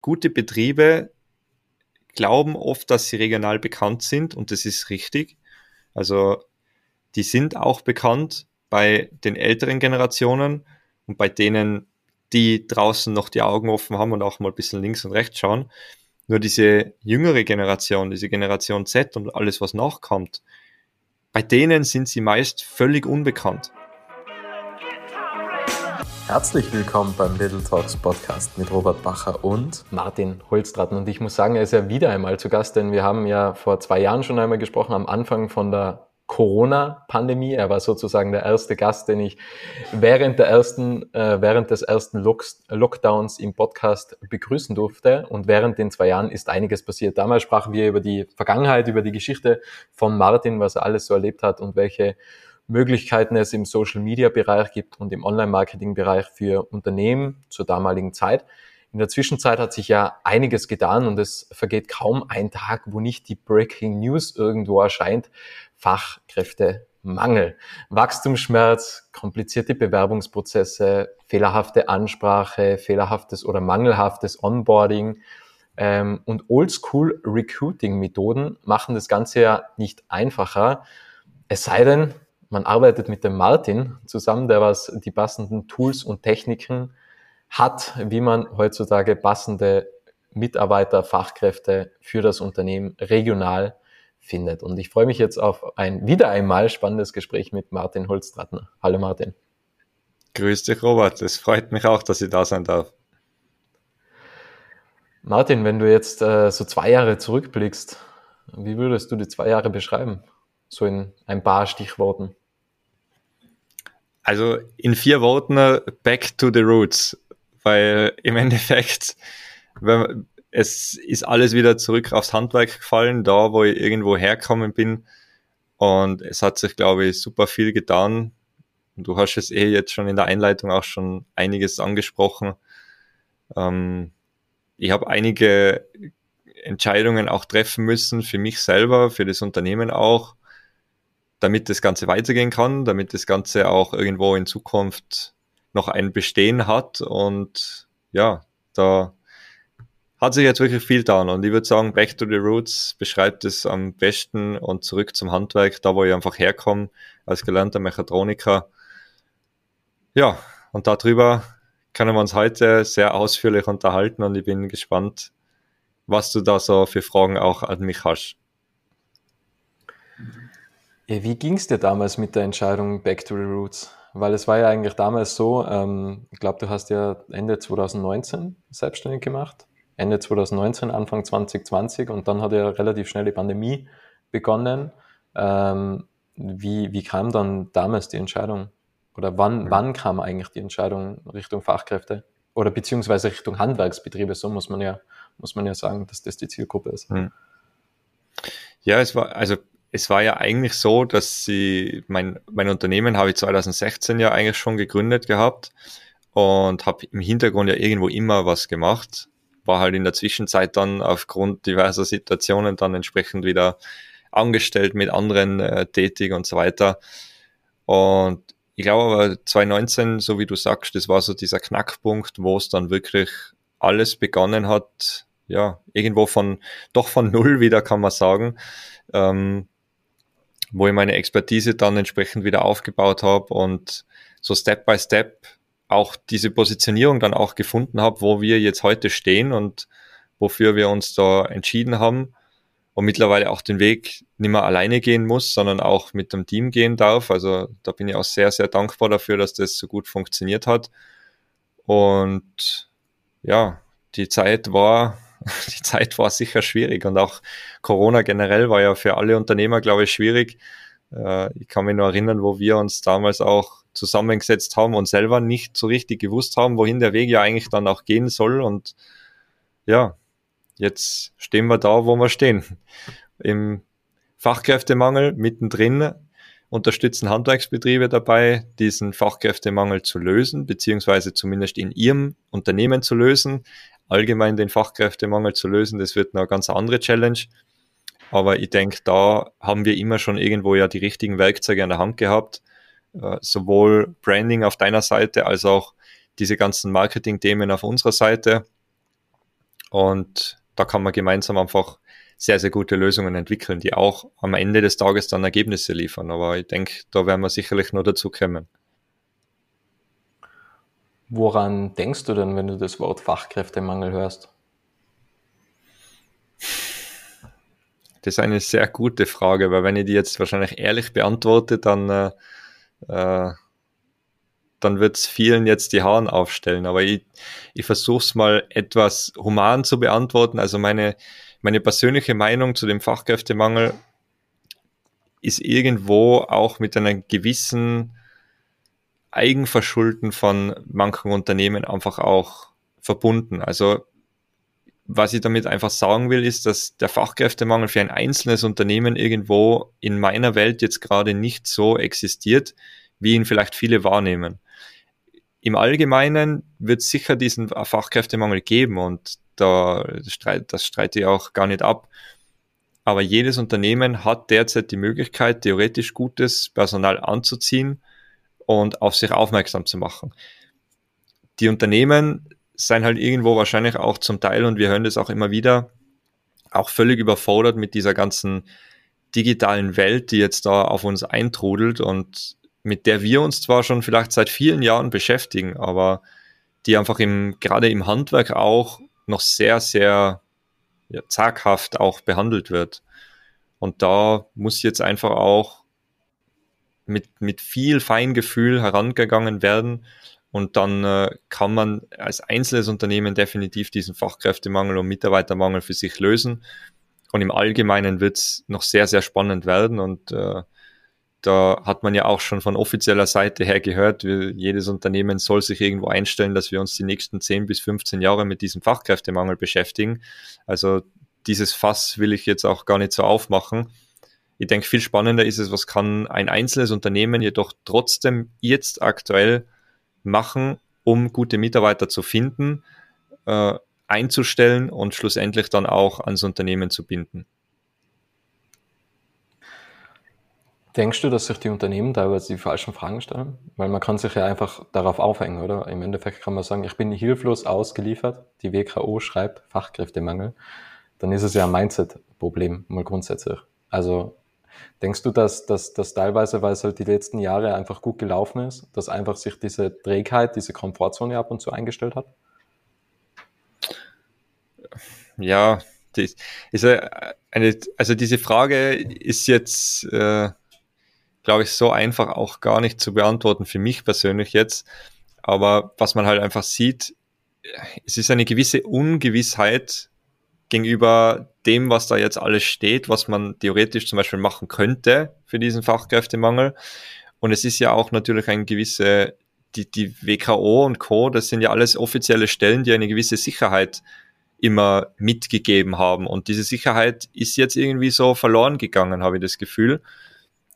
gute Betriebe glauben oft, dass sie regional bekannt sind und das ist richtig. Also die sind auch bekannt bei den älteren Generationen und bei denen, die draußen noch die Augen offen haben und auch mal ein bisschen links und rechts schauen. Nur diese jüngere Generation, diese Generation Z und alles, was nachkommt, bei denen sind sie meist völlig unbekannt. Herzlich willkommen beim Little Talks Podcast mit Robert Bacher und Martin Holztratten. Und ich muss sagen, er ist ja wieder einmal zu Gast, denn wir haben ja vor zwei Jahren schon einmal gesprochen, am Anfang von der Corona-Pandemie. Er war sozusagen der erste Gast, den ich während der ersten, äh, während des ersten Locks, Lockdowns im Podcast begrüßen durfte. Und während den zwei Jahren ist einiges passiert. Damals sprachen wir über die Vergangenheit, über die Geschichte von Martin, was er alles so erlebt hat und welche Möglichkeiten es im Social-Media-Bereich gibt und im Online-Marketing-Bereich für Unternehmen zur damaligen Zeit. In der Zwischenzeit hat sich ja einiges getan und es vergeht kaum ein Tag, wo nicht die Breaking News irgendwo erscheint. Fachkräftemangel, Wachstumsschmerz, komplizierte Bewerbungsprozesse, fehlerhafte Ansprache, fehlerhaftes oder mangelhaftes Onboarding ähm, und Oldschool Recruiting Methoden machen das Ganze ja nicht einfacher. Es sei denn, man arbeitet mit dem Martin zusammen, der was die passenden Tools und Techniken hat, wie man heutzutage passende Mitarbeiter, Fachkräfte für das Unternehmen regional findet. Und ich freue mich jetzt auf ein wieder einmal spannendes Gespräch mit Martin Holztrattner. Hallo Martin. Grüß dich, Robert. Es freut mich auch, dass ich da sein darf. Martin, wenn du jetzt äh, so zwei Jahre zurückblickst, wie würdest du die zwei Jahre beschreiben? So in ein paar Stichworten. Also in vier Worten back to the roots, weil im Endeffekt wenn, es ist alles wieder zurück aufs Handwerk gefallen, da wo ich irgendwo herkommen bin und es hat sich, glaube ich, super viel getan. Du hast es eh jetzt schon in der Einleitung auch schon einiges angesprochen. Ähm, ich habe einige Entscheidungen auch treffen müssen für mich selber, für das Unternehmen auch damit das Ganze weitergehen kann, damit das Ganze auch irgendwo in Zukunft noch ein Bestehen hat. Und ja, da hat sich jetzt wirklich viel getan. Und ich würde sagen, Back to the Roots beschreibt es am besten und zurück zum Handwerk, da wo ich einfach herkomme, als gelernter Mechatroniker. Ja, und darüber können wir uns heute sehr ausführlich unterhalten und ich bin gespannt, was du da so für Fragen auch an mich hast. Ja, wie ging es dir damals mit der Entscheidung Back to the Roots? Weil es war ja eigentlich damals so, ähm, ich glaube, du hast ja Ende 2019 selbstständig gemacht. Ende 2019, Anfang 2020 und dann hat ja relativ schnell die Pandemie begonnen. Ähm, wie, wie kam dann damals die Entscheidung? Oder wann, mhm. wann kam eigentlich die Entscheidung Richtung Fachkräfte? Oder beziehungsweise Richtung Handwerksbetriebe, so muss man ja, muss man ja sagen, dass das die Zielgruppe ist. Mhm. Ja, es war, also es war ja eigentlich so, dass sie, mein, mein Unternehmen habe ich 2016 ja eigentlich schon gegründet gehabt und habe im Hintergrund ja irgendwo immer was gemacht. War halt in der Zwischenzeit dann aufgrund diverser Situationen dann entsprechend wieder angestellt mit anderen äh, tätig und so weiter. Und ich glaube aber 2019, so wie du sagst, das war so dieser Knackpunkt, wo es dann wirklich alles begonnen hat, ja, irgendwo von, doch von null wieder kann man sagen. Ähm, wo ich meine Expertise dann entsprechend wieder aufgebaut habe und so Step by Step auch diese Positionierung dann auch gefunden habe, wo wir jetzt heute stehen und wofür wir uns da entschieden haben und mittlerweile auch den Weg nicht mehr alleine gehen muss, sondern auch mit dem Team gehen darf. Also da bin ich auch sehr, sehr dankbar dafür, dass das so gut funktioniert hat. Und ja, die Zeit war die Zeit war sicher schwierig und auch Corona generell war ja für alle Unternehmer, glaube ich, schwierig. Äh, ich kann mich nur erinnern, wo wir uns damals auch zusammengesetzt haben und selber nicht so richtig gewusst haben, wohin der Weg ja eigentlich dann auch gehen soll. Und ja, jetzt stehen wir da, wo wir stehen. Im Fachkräftemangel mittendrin unterstützen Handwerksbetriebe dabei, diesen Fachkräftemangel zu lösen, beziehungsweise zumindest in ihrem Unternehmen zu lösen allgemein den Fachkräftemangel zu lösen, das wird eine ganz andere Challenge. Aber ich denke, da haben wir immer schon irgendwo ja die richtigen Werkzeuge an der Hand gehabt. Äh, sowohl Branding auf deiner Seite als auch diese ganzen Marketing-Themen auf unserer Seite. Und da kann man gemeinsam einfach sehr, sehr gute Lösungen entwickeln, die auch am Ende des Tages dann Ergebnisse liefern. Aber ich denke, da werden wir sicherlich nur dazu kommen. Woran denkst du denn, wenn du das Wort Fachkräftemangel hörst? Das ist eine sehr gute Frage, weil wenn ich die jetzt wahrscheinlich ehrlich beantworte, dann, äh, äh dann wird es vielen jetzt die Haaren aufstellen. Aber ich, ich versuche es mal etwas human zu beantworten. Also meine, meine persönliche Meinung zu dem Fachkräftemangel ist irgendwo auch mit einer gewissen Eigenverschulden von manchen Unternehmen einfach auch verbunden. Also was ich damit einfach sagen will, ist, dass der Fachkräftemangel für ein einzelnes Unternehmen irgendwo in meiner Welt jetzt gerade nicht so existiert, wie ihn vielleicht viele wahrnehmen. Im Allgemeinen wird sicher diesen Fachkräftemangel geben und da streit, das streite ich auch gar nicht ab. Aber jedes Unternehmen hat derzeit die Möglichkeit, theoretisch gutes Personal anzuziehen und auf sich aufmerksam zu machen. Die Unternehmen sein halt irgendwo wahrscheinlich auch zum Teil, und wir hören das auch immer wieder, auch völlig überfordert mit dieser ganzen digitalen Welt, die jetzt da auf uns eintrudelt und mit der wir uns zwar schon vielleicht seit vielen Jahren beschäftigen, aber die einfach im, gerade im Handwerk auch noch sehr, sehr ja, zaghaft auch behandelt wird. Und da muss jetzt einfach auch mit, mit viel Feingefühl herangegangen werden, und dann äh, kann man als einzelnes Unternehmen definitiv diesen Fachkräftemangel und Mitarbeitermangel für sich lösen. Und im Allgemeinen wird es noch sehr, sehr spannend werden. Und äh, da hat man ja auch schon von offizieller Seite her gehört, jedes Unternehmen soll sich irgendwo einstellen, dass wir uns die nächsten 10 bis 15 Jahre mit diesem Fachkräftemangel beschäftigen. Also dieses Fass will ich jetzt auch gar nicht so aufmachen. Ich denke, viel spannender ist es, was kann ein einzelnes Unternehmen jedoch trotzdem jetzt aktuell machen, um gute Mitarbeiter zu finden, äh, einzustellen und schlussendlich dann auch ans Unternehmen zu binden. Denkst du, dass sich die Unternehmen teilweise die falschen Fragen stellen? Weil man kann sich ja einfach darauf aufhängen, oder? Im Endeffekt kann man sagen, ich bin hilflos ausgeliefert. Die WKO schreibt Fachkräftemangel. Dann ist es ja ein Mindset-Problem, mal grundsätzlich. Also Denkst du, dass, dass, dass teilweise, weil es halt die letzten Jahre einfach gut gelaufen ist, dass einfach sich diese Trägheit, diese Komfortzone ab und zu eingestellt hat? Ja, die, ist eine, also diese Frage ist jetzt, äh, glaube ich, so einfach auch gar nicht zu beantworten für mich persönlich jetzt. Aber was man halt einfach sieht, es ist eine gewisse Ungewissheit gegenüber dem, was da jetzt alles steht, was man theoretisch zum Beispiel machen könnte für diesen Fachkräftemangel. Und es ist ja auch natürlich ein gewisse, die, die WKO und Co., das sind ja alles offizielle Stellen, die eine gewisse Sicherheit immer mitgegeben haben. Und diese Sicherheit ist jetzt irgendwie so verloren gegangen, habe ich das Gefühl.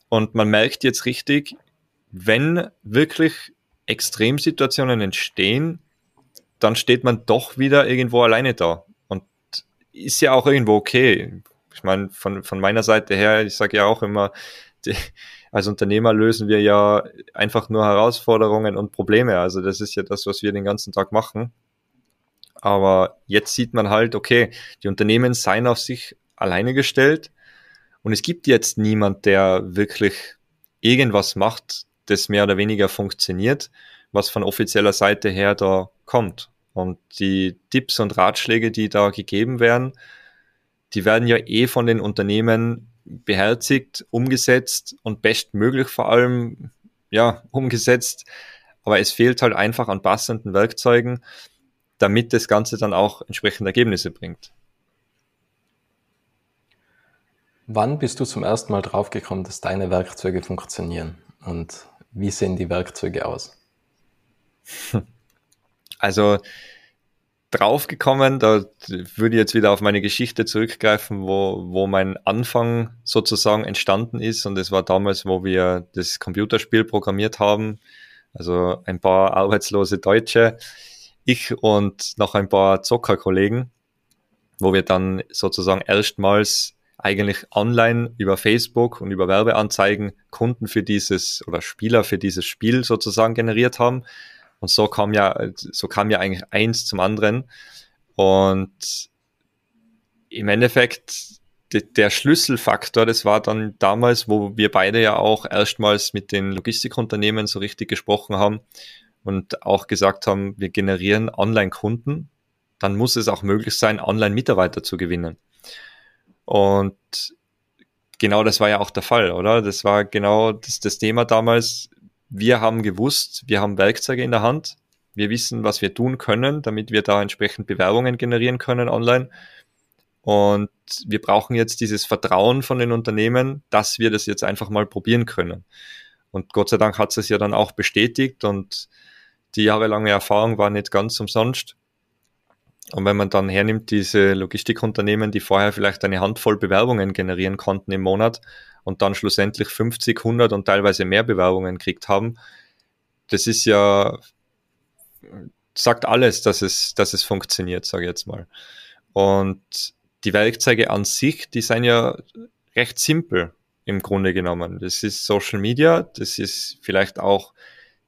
Und man merkt jetzt richtig, wenn wirklich Extremsituationen entstehen, dann steht man doch wieder irgendwo alleine da ist ja auch irgendwo okay. Ich meine, von, von meiner Seite her, ich sage ja auch immer, die, als Unternehmer lösen wir ja einfach nur Herausforderungen und Probleme. Also das ist ja das, was wir den ganzen Tag machen. Aber jetzt sieht man halt, okay, die Unternehmen seien auf sich alleine gestellt und es gibt jetzt niemand, der wirklich irgendwas macht, das mehr oder weniger funktioniert, was von offizieller Seite her da kommt. Und die Tipps und Ratschläge, die da gegeben werden, die werden ja eh von den Unternehmen beherzigt, umgesetzt und bestmöglich vor allem, ja, umgesetzt. Aber es fehlt halt einfach an passenden Werkzeugen, damit das Ganze dann auch entsprechende Ergebnisse bringt. Wann bist du zum ersten Mal draufgekommen, dass deine Werkzeuge funktionieren? Und wie sehen die Werkzeuge aus? Also draufgekommen, da würde ich jetzt wieder auf meine Geschichte zurückgreifen, wo, wo mein Anfang sozusagen entstanden ist. Und es war damals, wo wir das Computerspiel programmiert haben. Also ein paar arbeitslose Deutsche, ich und noch ein paar Zockerkollegen, wo wir dann sozusagen erstmals eigentlich online über Facebook und über Werbeanzeigen Kunden für dieses oder Spieler für dieses Spiel sozusagen generiert haben und so kam ja, so kam ja eigentlich eins zum anderen. Und im Endeffekt der Schlüsselfaktor, das war dann damals, wo wir beide ja auch erstmals mit den Logistikunternehmen so richtig gesprochen haben und auch gesagt haben, wir generieren Online-Kunden, dann muss es auch möglich sein, Online-Mitarbeiter zu gewinnen. Und genau das war ja auch der Fall, oder? Das war genau das, das Thema damals. Wir haben gewusst, wir haben Werkzeuge in der Hand, wir wissen, was wir tun können, damit wir da entsprechend Bewerbungen generieren können online. Und wir brauchen jetzt dieses Vertrauen von den Unternehmen, dass wir das jetzt einfach mal probieren können. Und Gott sei Dank hat es ja dann auch bestätigt und die jahrelange Erfahrung war nicht ganz umsonst. Und wenn man dann hernimmt, diese Logistikunternehmen, die vorher vielleicht eine Handvoll Bewerbungen generieren konnten im Monat und dann schlussendlich 50, 100 und teilweise mehr Bewerbungen gekriegt haben, das ist ja, sagt alles, dass es, dass es funktioniert, sage ich jetzt mal. Und die Werkzeuge an sich, die sind ja recht simpel im Grunde genommen. Das ist Social Media, das ist vielleicht auch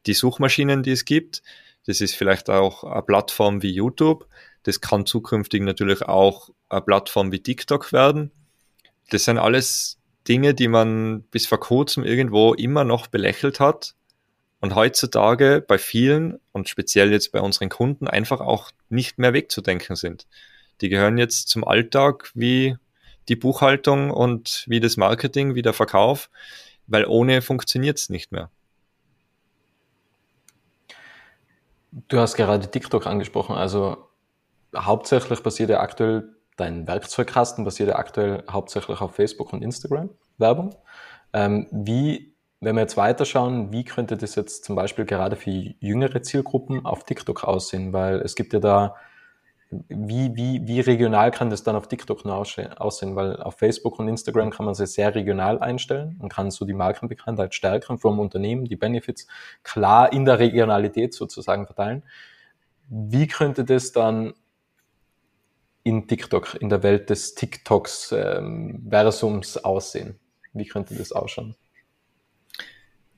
die Suchmaschinen, die es gibt, das ist vielleicht auch eine Plattform wie YouTube, das kann zukünftig natürlich auch eine Plattform wie TikTok werden. Das sind alles Dinge, die man bis vor kurzem irgendwo immer noch belächelt hat und heutzutage bei vielen und speziell jetzt bei unseren Kunden einfach auch nicht mehr wegzudenken sind. Die gehören jetzt zum Alltag wie die Buchhaltung und wie das Marketing, wie der Verkauf, weil ohne funktioniert es nicht mehr. Du hast gerade TikTok angesprochen, also hauptsächlich basiert ja aktuell dein Werkzeugkasten basiert ja aktuell hauptsächlich auf Facebook und Instagram Werbung. Ähm, wie, wenn wir jetzt weiterschauen, wie könnte das jetzt zum Beispiel gerade für jüngere Zielgruppen auf TikTok aussehen? Weil es gibt ja da wie, wie, wie regional kann das dann auf TikTok nur aussehen? Weil auf Facebook und Instagram kann man es sehr regional einstellen und kann so die Markenbekanntheit stärken vom Unternehmen, die Benefits klar in der Regionalität sozusagen verteilen. Wie könnte das dann in TikTok, in der Welt des TikToks ähm, aussehen? Wie könnte das ausschauen?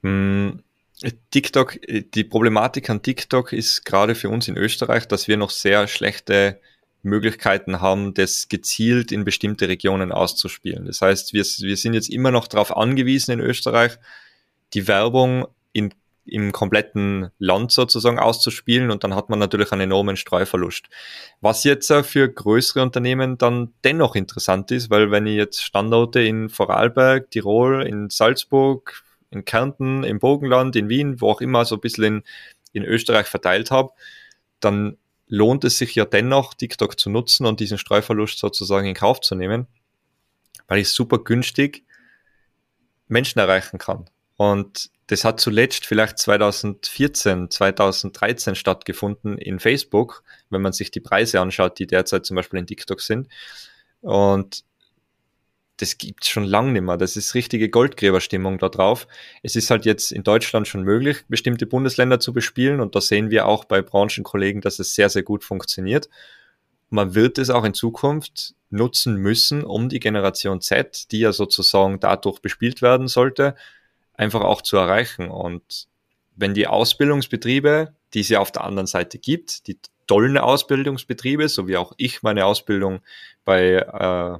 Hm, TikTok, die Problematik an TikTok ist gerade für uns in Österreich, dass wir noch sehr schlechte Möglichkeiten haben, das gezielt in bestimmte Regionen auszuspielen. Das heißt, wir, wir sind jetzt immer noch darauf angewiesen in Österreich, die Werbung im kompletten Land sozusagen auszuspielen und dann hat man natürlich einen enormen Streuverlust. Was jetzt für größere Unternehmen dann dennoch interessant ist, weil wenn ich jetzt Standorte in Vorarlberg, Tirol, in Salzburg, in Kärnten, im Bogenland, in Wien, wo auch immer so ein bisschen in, in Österreich verteilt habe, dann lohnt es sich ja dennoch, TikTok zu nutzen und diesen Streuverlust sozusagen in Kauf zu nehmen, weil ich super günstig Menschen erreichen kann. Und das hat zuletzt vielleicht 2014, 2013 stattgefunden in Facebook, wenn man sich die Preise anschaut, die derzeit zum Beispiel in TikTok sind. Und das gibt's schon lang nicht mehr. Das ist richtige Goldgräberstimmung da drauf. Es ist halt jetzt in Deutschland schon möglich, bestimmte Bundesländer zu bespielen und da sehen wir auch bei Branchenkollegen, dass es sehr, sehr gut funktioniert. Man wird es auch in Zukunft nutzen müssen, um die Generation Z, die ja sozusagen dadurch bespielt werden sollte, einfach auch zu erreichen. Und wenn die Ausbildungsbetriebe, die es ja auf der anderen Seite gibt, die tollen Ausbildungsbetriebe, so wie auch ich meine Ausbildung bei äh,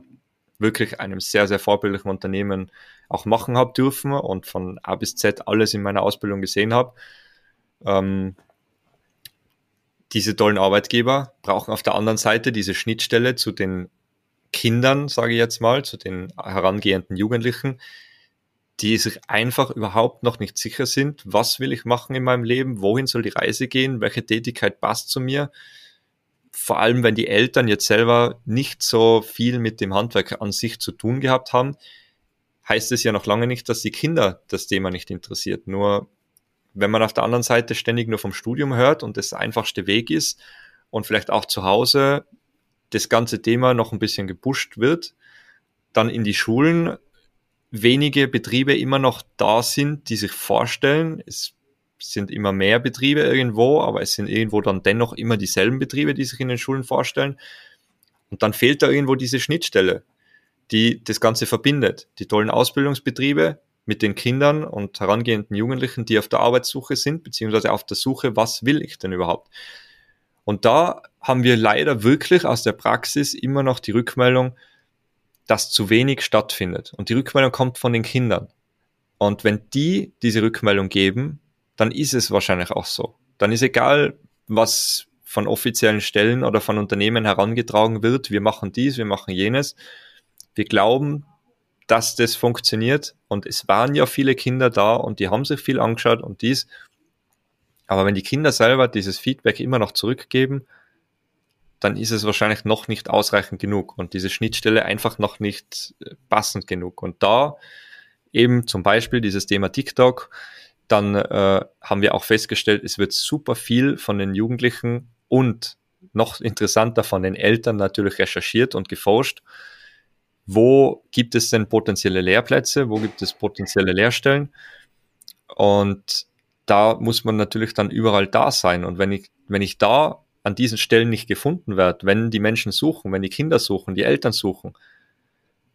wirklich einem sehr, sehr vorbildlichen Unternehmen auch machen habe dürfen und von A bis Z alles in meiner Ausbildung gesehen habe. Ähm, diese tollen Arbeitgeber brauchen auf der anderen Seite diese Schnittstelle zu den Kindern, sage ich jetzt mal, zu den herangehenden Jugendlichen, die sich einfach überhaupt noch nicht sicher sind, was will ich machen in meinem Leben, wohin soll die Reise gehen, welche Tätigkeit passt zu mir vor allem wenn die Eltern jetzt selber nicht so viel mit dem Handwerk an sich zu tun gehabt haben, heißt es ja noch lange nicht, dass die Kinder das Thema nicht interessiert. Nur wenn man auf der anderen Seite ständig nur vom Studium hört und das einfachste Weg ist und vielleicht auch zu Hause das ganze Thema noch ein bisschen gepusht wird, dann in die Schulen wenige Betriebe immer noch da sind, die sich vorstellen, es sind immer mehr Betriebe irgendwo, aber es sind irgendwo dann dennoch immer dieselben Betriebe, die sich in den Schulen vorstellen. Und dann fehlt da irgendwo diese Schnittstelle, die das Ganze verbindet. Die tollen Ausbildungsbetriebe mit den Kindern und herangehenden Jugendlichen, die auf der Arbeitssuche sind, beziehungsweise auf der Suche, was will ich denn überhaupt? Und da haben wir leider wirklich aus der Praxis immer noch die Rückmeldung, dass zu wenig stattfindet. Und die Rückmeldung kommt von den Kindern. Und wenn die diese Rückmeldung geben, dann ist es wahrscheinlich auch so. Dann ist egal, was von offiziellen Stellen oder von Unternehmen herangetragen wird, wir machen dies, wir machen jenes. Wir glauben, dass das funktioniert. Und es waren ja viele Kinder da und die haben sich viel angeschaut und dies. Aber wenn die Kinder selber dieses Feedback immer noch zurückgeben, dann ist es wahrscheinlich noch nicht ausreichend genug und diese Schnittstelle einfach noch nicht äh, passend genug. Und da eben zum Beispiel dieses Thema TikTok, dann äh, haben wir auch festgestellt, es wird super viel von den Jugendlichen und noch interessanter von den Eltern natürlich recherchiert und geforscht. Wo gibt es denn potenzielle Lehrplätze? Wo gibt es potenzielle Lehrstellen? Und da muss man natürlich dann überall da sein. Und wenn ich, wenn ich da an diesen Stellen nicht gefunden werde, wenn die Menschen suchen, wenn die Kinder suchen, die Eltern suchen,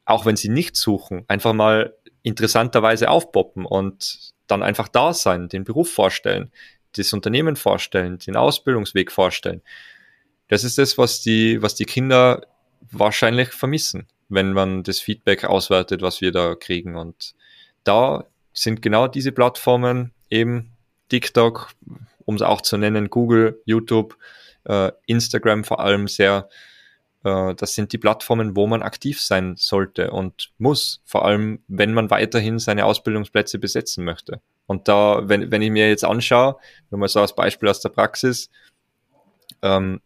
auch wenn sie nicht suchen, einfach mal interessanterweise aufpoppen und dann einfach da sein, den Beruf vorstellen, das Unternehmen vorstellen, den Ausbildungsweg vorstellen. Das ist das, was die, was die Kinder wahrscheinlich vermissen, wenn man das Feedback auswertet, was wir da kriegen. Und da sind genau diese Plattformen eben TikTok, um es auch zu nennen, Google, YouTube, äh, Instagram vor allem sehr, äh, das sind die Plattformen, wo man aktiv sein sollte und muss, vor allem wenn man weiterhin seine Ausbildungsplätze besetzen möchte. Und da, wenn, wenn ich mir jetzt anschaue, nur mal so als Beispiel aus der Praxis, ähm,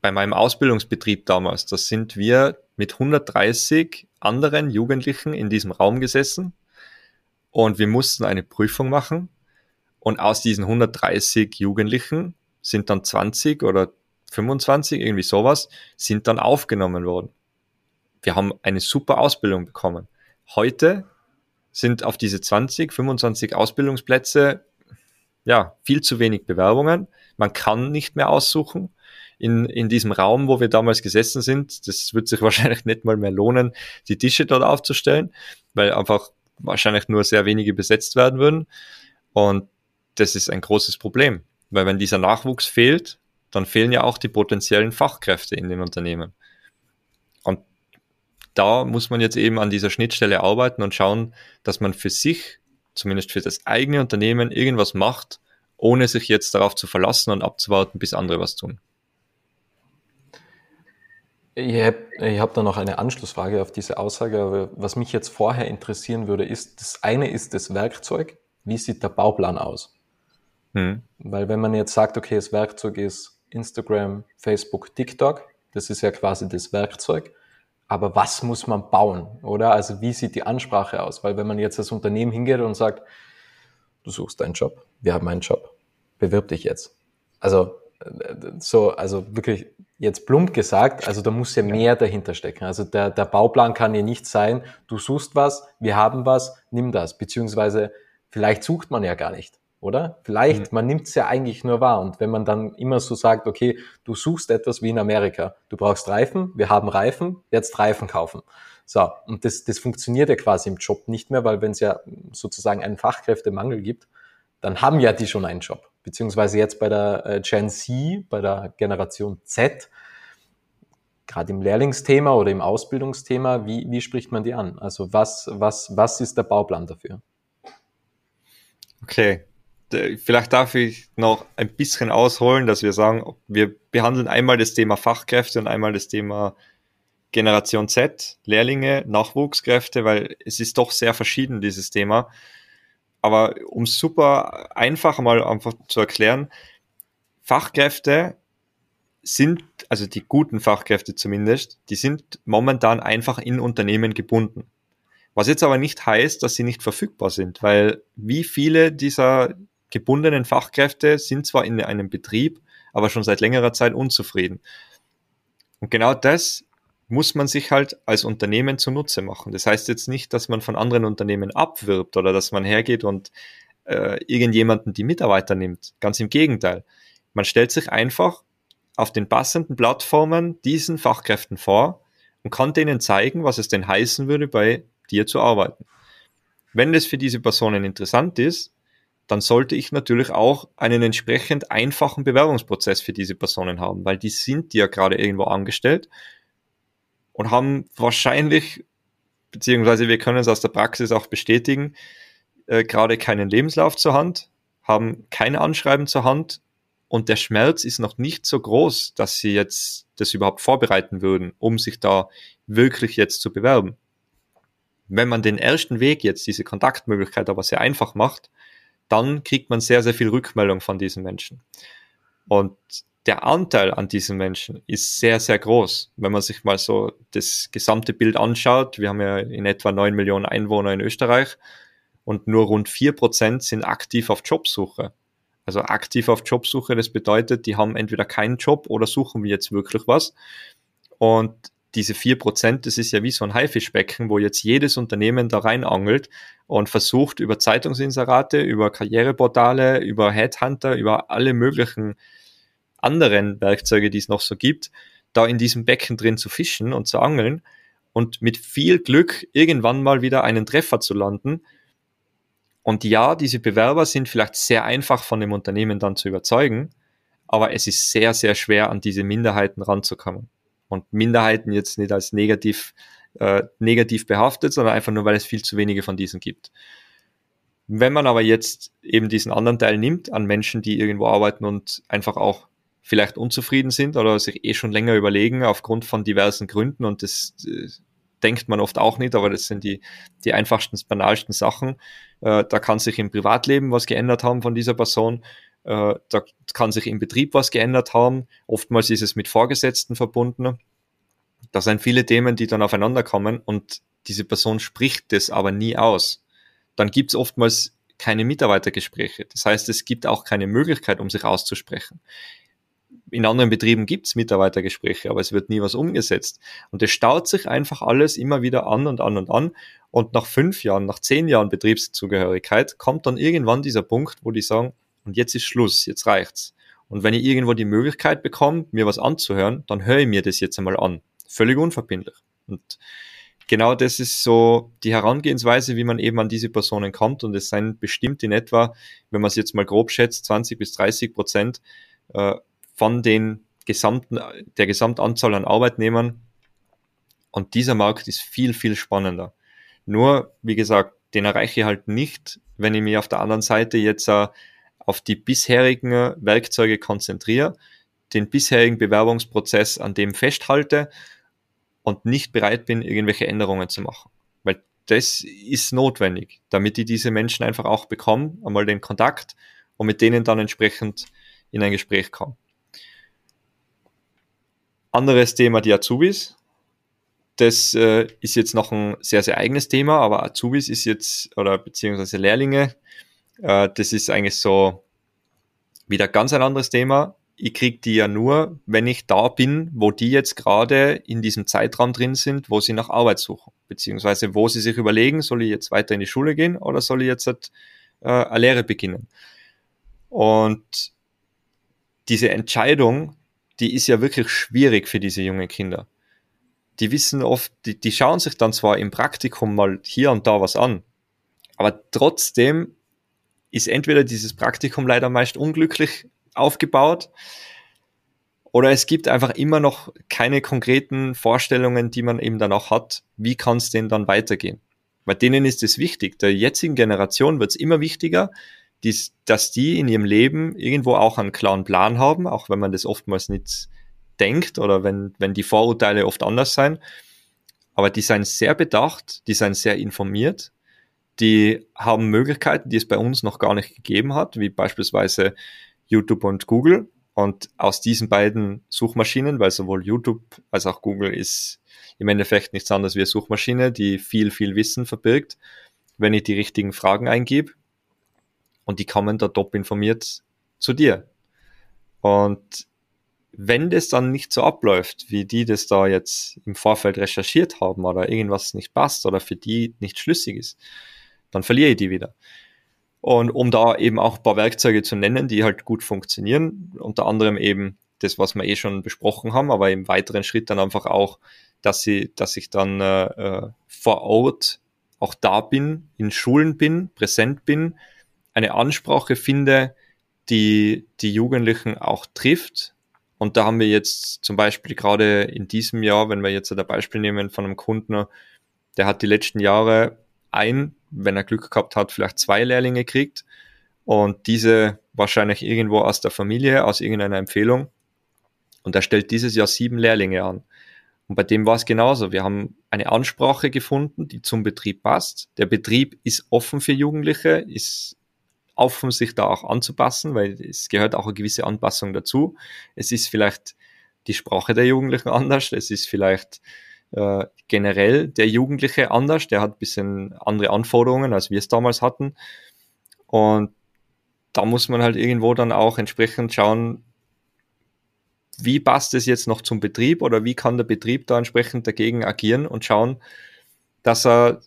bei meinem Ausbildungsbetrieb damals, da sind wir mit 130 anderen Jugendlichen in diesem Raum gesessen und wir mussten eine Prüfung machen. Und aus diesen 130 Jugendlichen sind dann 20 oder 25, irgendwie sowas, sind dann aufgenommen worden. Wir haben eine super Ausbildung bekommen. Heute sind auf diese 20, 25 Ausbildungsplätze ja viel zu wenig Bewerbungen. Man kann nicht mehr aussuchen. In, in diesem Raum, wo wir damals gesessen sind, das wird sich wahrscheinlich nicht mal mehr lohnen, die Tische dort aufzustellen, weil einfach wahrscheinlich nur sehr wenige besetzt werden würden. Und das ist ein großes Problem, weil wenn dieser Nachwuchs fehlt, dann fehlen ja auch die potenziellen Fachkräfte in den Unternehmen da muss man jetzt eben an dieser Schnittstelle arbeiten und schauen, dass man für sich, zumindest für das eigene Unternehmen, irgendwas macht, ohne sich jetzt darauf zu verlassen und abzuwarten, bis andere was tun. Ich habe hab da noch eine Anschlussfrage auf diese Aussage, aber was mich jetzt vorher interessieren würde, ist, das eine ist das Werkzeug. Wie sieht der Bauplan aus? Hm. Weil wenn man jetzt sagt, okay, das Werkzeug ist Instagram, Facebook, TikTok, das ist ja quasi das Werkzeug aber was muss man bauen, oder? Also wie sieht die Ansprache aus? Weil wenn man jetzt als Unternehmen hingeht und sagt, du suchst einen Job, wir haben einen Job, bewirb dich jetzt. Also so, also wirklich jetzt plump gesagt, also da muss ja mehr dahinter stecken. Also der, der Bauplan kann ja nicht sein, du suchst was, wir haben was, nimm das. Beziehungsweise vielleicht sucht man ja gar nicht oder? Vielleicht, mhm. man nimmt es ja eigentlich nur wahr. Und wenn man dann immer so sagt, okay, du suchst etwas wie in Amerika, du brauchst Reifen, wir haben Reifen, jetzt Reifen kaufen. So, und das, das funktioniert ja quasi im Job nicht mehr, weil wenn es ja sozusagen einen Fachkräftemangel gibt, dann haben ja die schon einen Job. Beziehungsweise jetzt bei der äh, Gen Z, bei der Generation Z, gerade im Lehrlingsthema oder im Ausbildungsthema, wie, wie spricht man die an? Also was, was, was ist der Bauplan dafür? Okay, vielleicht darf ich noch ein bisschen ausholen, dass wir sagen, wir behandeln einmal das Thema Fachkräfte und einmal das Thema Generation Z, Lehrlinge, Nachwuchskräfte, weil es ist doch sehr verschieden, dieses Thema. Aber um super einfach mal einfach zu erklären, Fachkräfte sind, also die guten Fachkräfte zumindest, die sind momentan einfach in Unternehmen gebunden. Was jetzt aber nicht heißt, dass sie nicht verfügbar sind, weil wie viele dieser gebundenen Fachkräfte sind zwar in einem Betrieb, aber schon seit längerer Zeit unzufrieden. Und genau das muss man sich halt als Unternehmen zunutze machen. Das heißt jetzt nicht, dass man von anderen Unternehmen abwirbt oder dass man hergeht und äh, irgendjemanden die Mitarbeiter nimmt. Ganz im Gegenteil. Man stellt sich einfach auf den passenden Plattformen diesen Fachkräften vor und kann denen zeigen, was es denn heißen würde, bei dir zu arbeiten. Wenn das für diese Personen interessant ist, dann sollte ich natürlich auch einen entsprechend einfachen Bewerbungsprozess für diese Personen haben, weil die sind ja gerade irgendwo angestellt und haben wahrscheinlich, beziehungsweise wir können es aus der Praxis auch bestätigen, äh, gerade keinen Lebenslauf zur Hand, haben kein Anschreiben zur Hand und der Schmerz ist noch nicht so groß, dass sie jetzt das überhaupt vorbereiten würden, um sich da wirklich jetzt zu bewerben. Wenn man den ersten Weg jetzt, diese Kontaktmöglichkeit aber sehr einfach macht, dann kriegt man sehr, sehr viel Rückmeldung von diesen Menschen. Und der Anteil an diesen Menschen ist sehr, sehr groß. Wenn man sich mal so das gesamte Bild anschaut, wir haben ja in etwa neun Millionen Einwohner in Österreich und nur rund vier Prozent sind aktiv auf Jobsuche. Also aktiv auf Jobsuche, das bedeutet, die haben entweder keinen Job oder suchen jetzt wirklich was. Und diese vier Prozent, das ist ja wie so ein Haifischbecken, wo jetzt jedes Unternehmen da reinangelt und versucht über Zeitungsinserate, über Karriereportale, über Headhunter, über alle möglichen anderen Werkzeuge, die es noch so gibt, da in diesem Becken drin zu fischen und zu angeln und mit viel Glück irgendwann mal wieder einen Treffer zu landen. Und ja, diese Bewerber sind vielleicht sehr einfach von dem Unternehmen dann zu überzeugen, aber es ist sehr, sehr schwer, an diese Minderheiten ranzukommen und Minderheiten jetzt nicht als negativ, äh, negativ behaftet, sondern einfach nur, weil es viel zu wenige von diesen gibt. Wenn man aber jetzt eben diesen anderen Teil nimmt an Menschen, die irgendwo arbeiten und einfach auch vielleicht unzufrieden sind oder sich eh schon länger überlegen aufgrund von diversen Gründen und das äh, denkt man oft auch nicht, aber das sind die, die einfachsten, banalsten Sachen. Äh, da kann sich im Privatleben was geändert haben von dieser Person. Äh, da kann sich im Betrieb was geändert haben. Oftmals ist es mit Vorgesetzten verbunden. Da sind viele Themen, die dann aufeinander kommen und diese Person spricht das aber nie aus. Dann gibt es oftmals keine Mitarbeitergespräche. Das heißt, es gibt auch keine Möglichkeit, um sich auszusprechen. In anderen Betrieben gibt es Mitarbeitergespräche, aber es wird nie was umgesetzt. Und es staut sich einfach alles immer wieder an und an und an. Und nach fünf Jahren, nach zehn Jahren Betriebszugehörigkeit kommt dann irgendwann dieser Punkt, wo die sagen, und jetzt ist Schluss, jetzt reicht's. Und wenn ich irgendwo die Möglichkeit bekomme, mir was anzuhören, dann höre ich mir das jetzt einmal an. Völlig unverbindlich. Und genau das ist so die Herangehensweise, wie man eben an diese Personen kommt. Und es sind bestimmt in etwa, wenn man es jetzt mal grob schätzt, 20 bis 30 Prozent äh, von den gesamten, der Gesamtanzahl an Arbeitnehmern. Und dieser Markt ist viel, viel spannender. Nur, wie gesagt, den erreiche ich halt nicht, wenn ich mich auf der anderen Seite jetzt äh, auf die bisherigen Werkzeuge konzentriere, den bisherigen Bewerbungsprozess an dem festhalte und nicht bereit bin, irgendwelche Änderungen zu machen. Weil das ist notwendig, damit ich diese Menschen einfach auch bekomme, einmal den Kontakt und mit denen dann entsprechend in ein Gespräch komme. Anderes Thema, die Azubis. Das äh, ist jetzt noch ein sehr, sehr eigenes Thema, aber Azubis ist jetzt, oder beziehungsweise Lehrlinge, äh, das ist eigentlich so wieder ganz ein anderes Thema. Ich krieg die ja nur, wenn ich da bin, wo die jetzt gerade in diesem Zeitraum drin sind, wo sie nach Arbeit suchen. Beziehungsweise wo sie sich überlegen, soll ich jetzt weiter in die Schule gehen oder soll ich jetzt halt, äh, eine Lehre beginnen. Und diese Entscheidung, die ist ja wirklich schwierig für diese jungen Kinder. Die wissen oft, die, die schauen sich dann zwar im Praktikum mal hier und da was an, aber trotzdem ist entweder dieses Praktikum leider meist unglücklich aufgebaut oder es gibt einfach immer noch keine konkreten Vorstellungen, die man eben dann auch hat, wie kann es denn dann weitergehen. Bei denen ist es wichtig. Der jetzigen Generation wird es immer wichtiger, dies, dass die in ihrem Leben irgendwo auch einen klaren Plan haben, auch wenn man das oftmals nicht denkt oder wenn, wenn die Vorurteile oft anders sein. Aber die sind sehr bedacht, die sind sehr informiert die haben Möglichkeiten, die es bei uns noch gar nicht gegeben hat, wie beispielsweise YouTube und Google. Und aus diesen beiden Suchmaschinen, weil sowohl YouTube als auch Google ist im Endeffekt nichts anderes wie eine Suchmaschine, die viel, viel Wissen verbirgt, wenn ich die richtigen Fragen eingebe. Und die kommen da top informiert zu dir. Und wenn das dann nicht so abläuft, wie die das da jetzt im Vorfeld recherchiert haben oder irgendwas nicht passt oder für die nicht schlüssig ist, dann verliere ich die wieder. Und um da eben auch ein paar Werkzeuge zu nennen, die halt gut funktionieren, unter anderem eben das, was wir eh schon besprochen haben, aber im weiteren Schritt dann einfach auch, dass sie, dass ich dann äh, äh vor Ort auch da bin, in Schulen bin, präsent bin, eine Ansprache finde, die die Jugendlichen auch trifft. Und da haben wir jetzt zum Beispiel gerade in diesem Jahr, wenn wir jetzt ein Beispiel nehmen von einem Kunden, der hat die letzten Jahre ein, wenn er Glück gehabt hat, vielleicht zwei Lehrlinge kriegt und diese wahrscheinlich irgendwo aus der Familie, aus irgendeiner Empfehlung. Und er stellt dieses Jahr sieben Lehrlinge an. Und bei dem war es genauso. Wir haben eine Ansprache gefunden, die zum Betrieb passt. Der Betrieb ist offen für Jugendliche, ist offen, sich da auch anzupassen, weil es gehört auch eine gewisse Anpassung dazu. Es ist vielleicht die Sprache der Jugendlichen anders, es ist vielleicht äh, generell der Jugendliche anders, der hat ein bisschen andere Anforderungen, als wir es damals hatten. Und da muss man halt irgendwo dann auch entsprechend schauen, wie passt es jetzt noch zum Betrieb oder wie kann der Betrieb da entsprechend dagegen agieren und schauen, dass er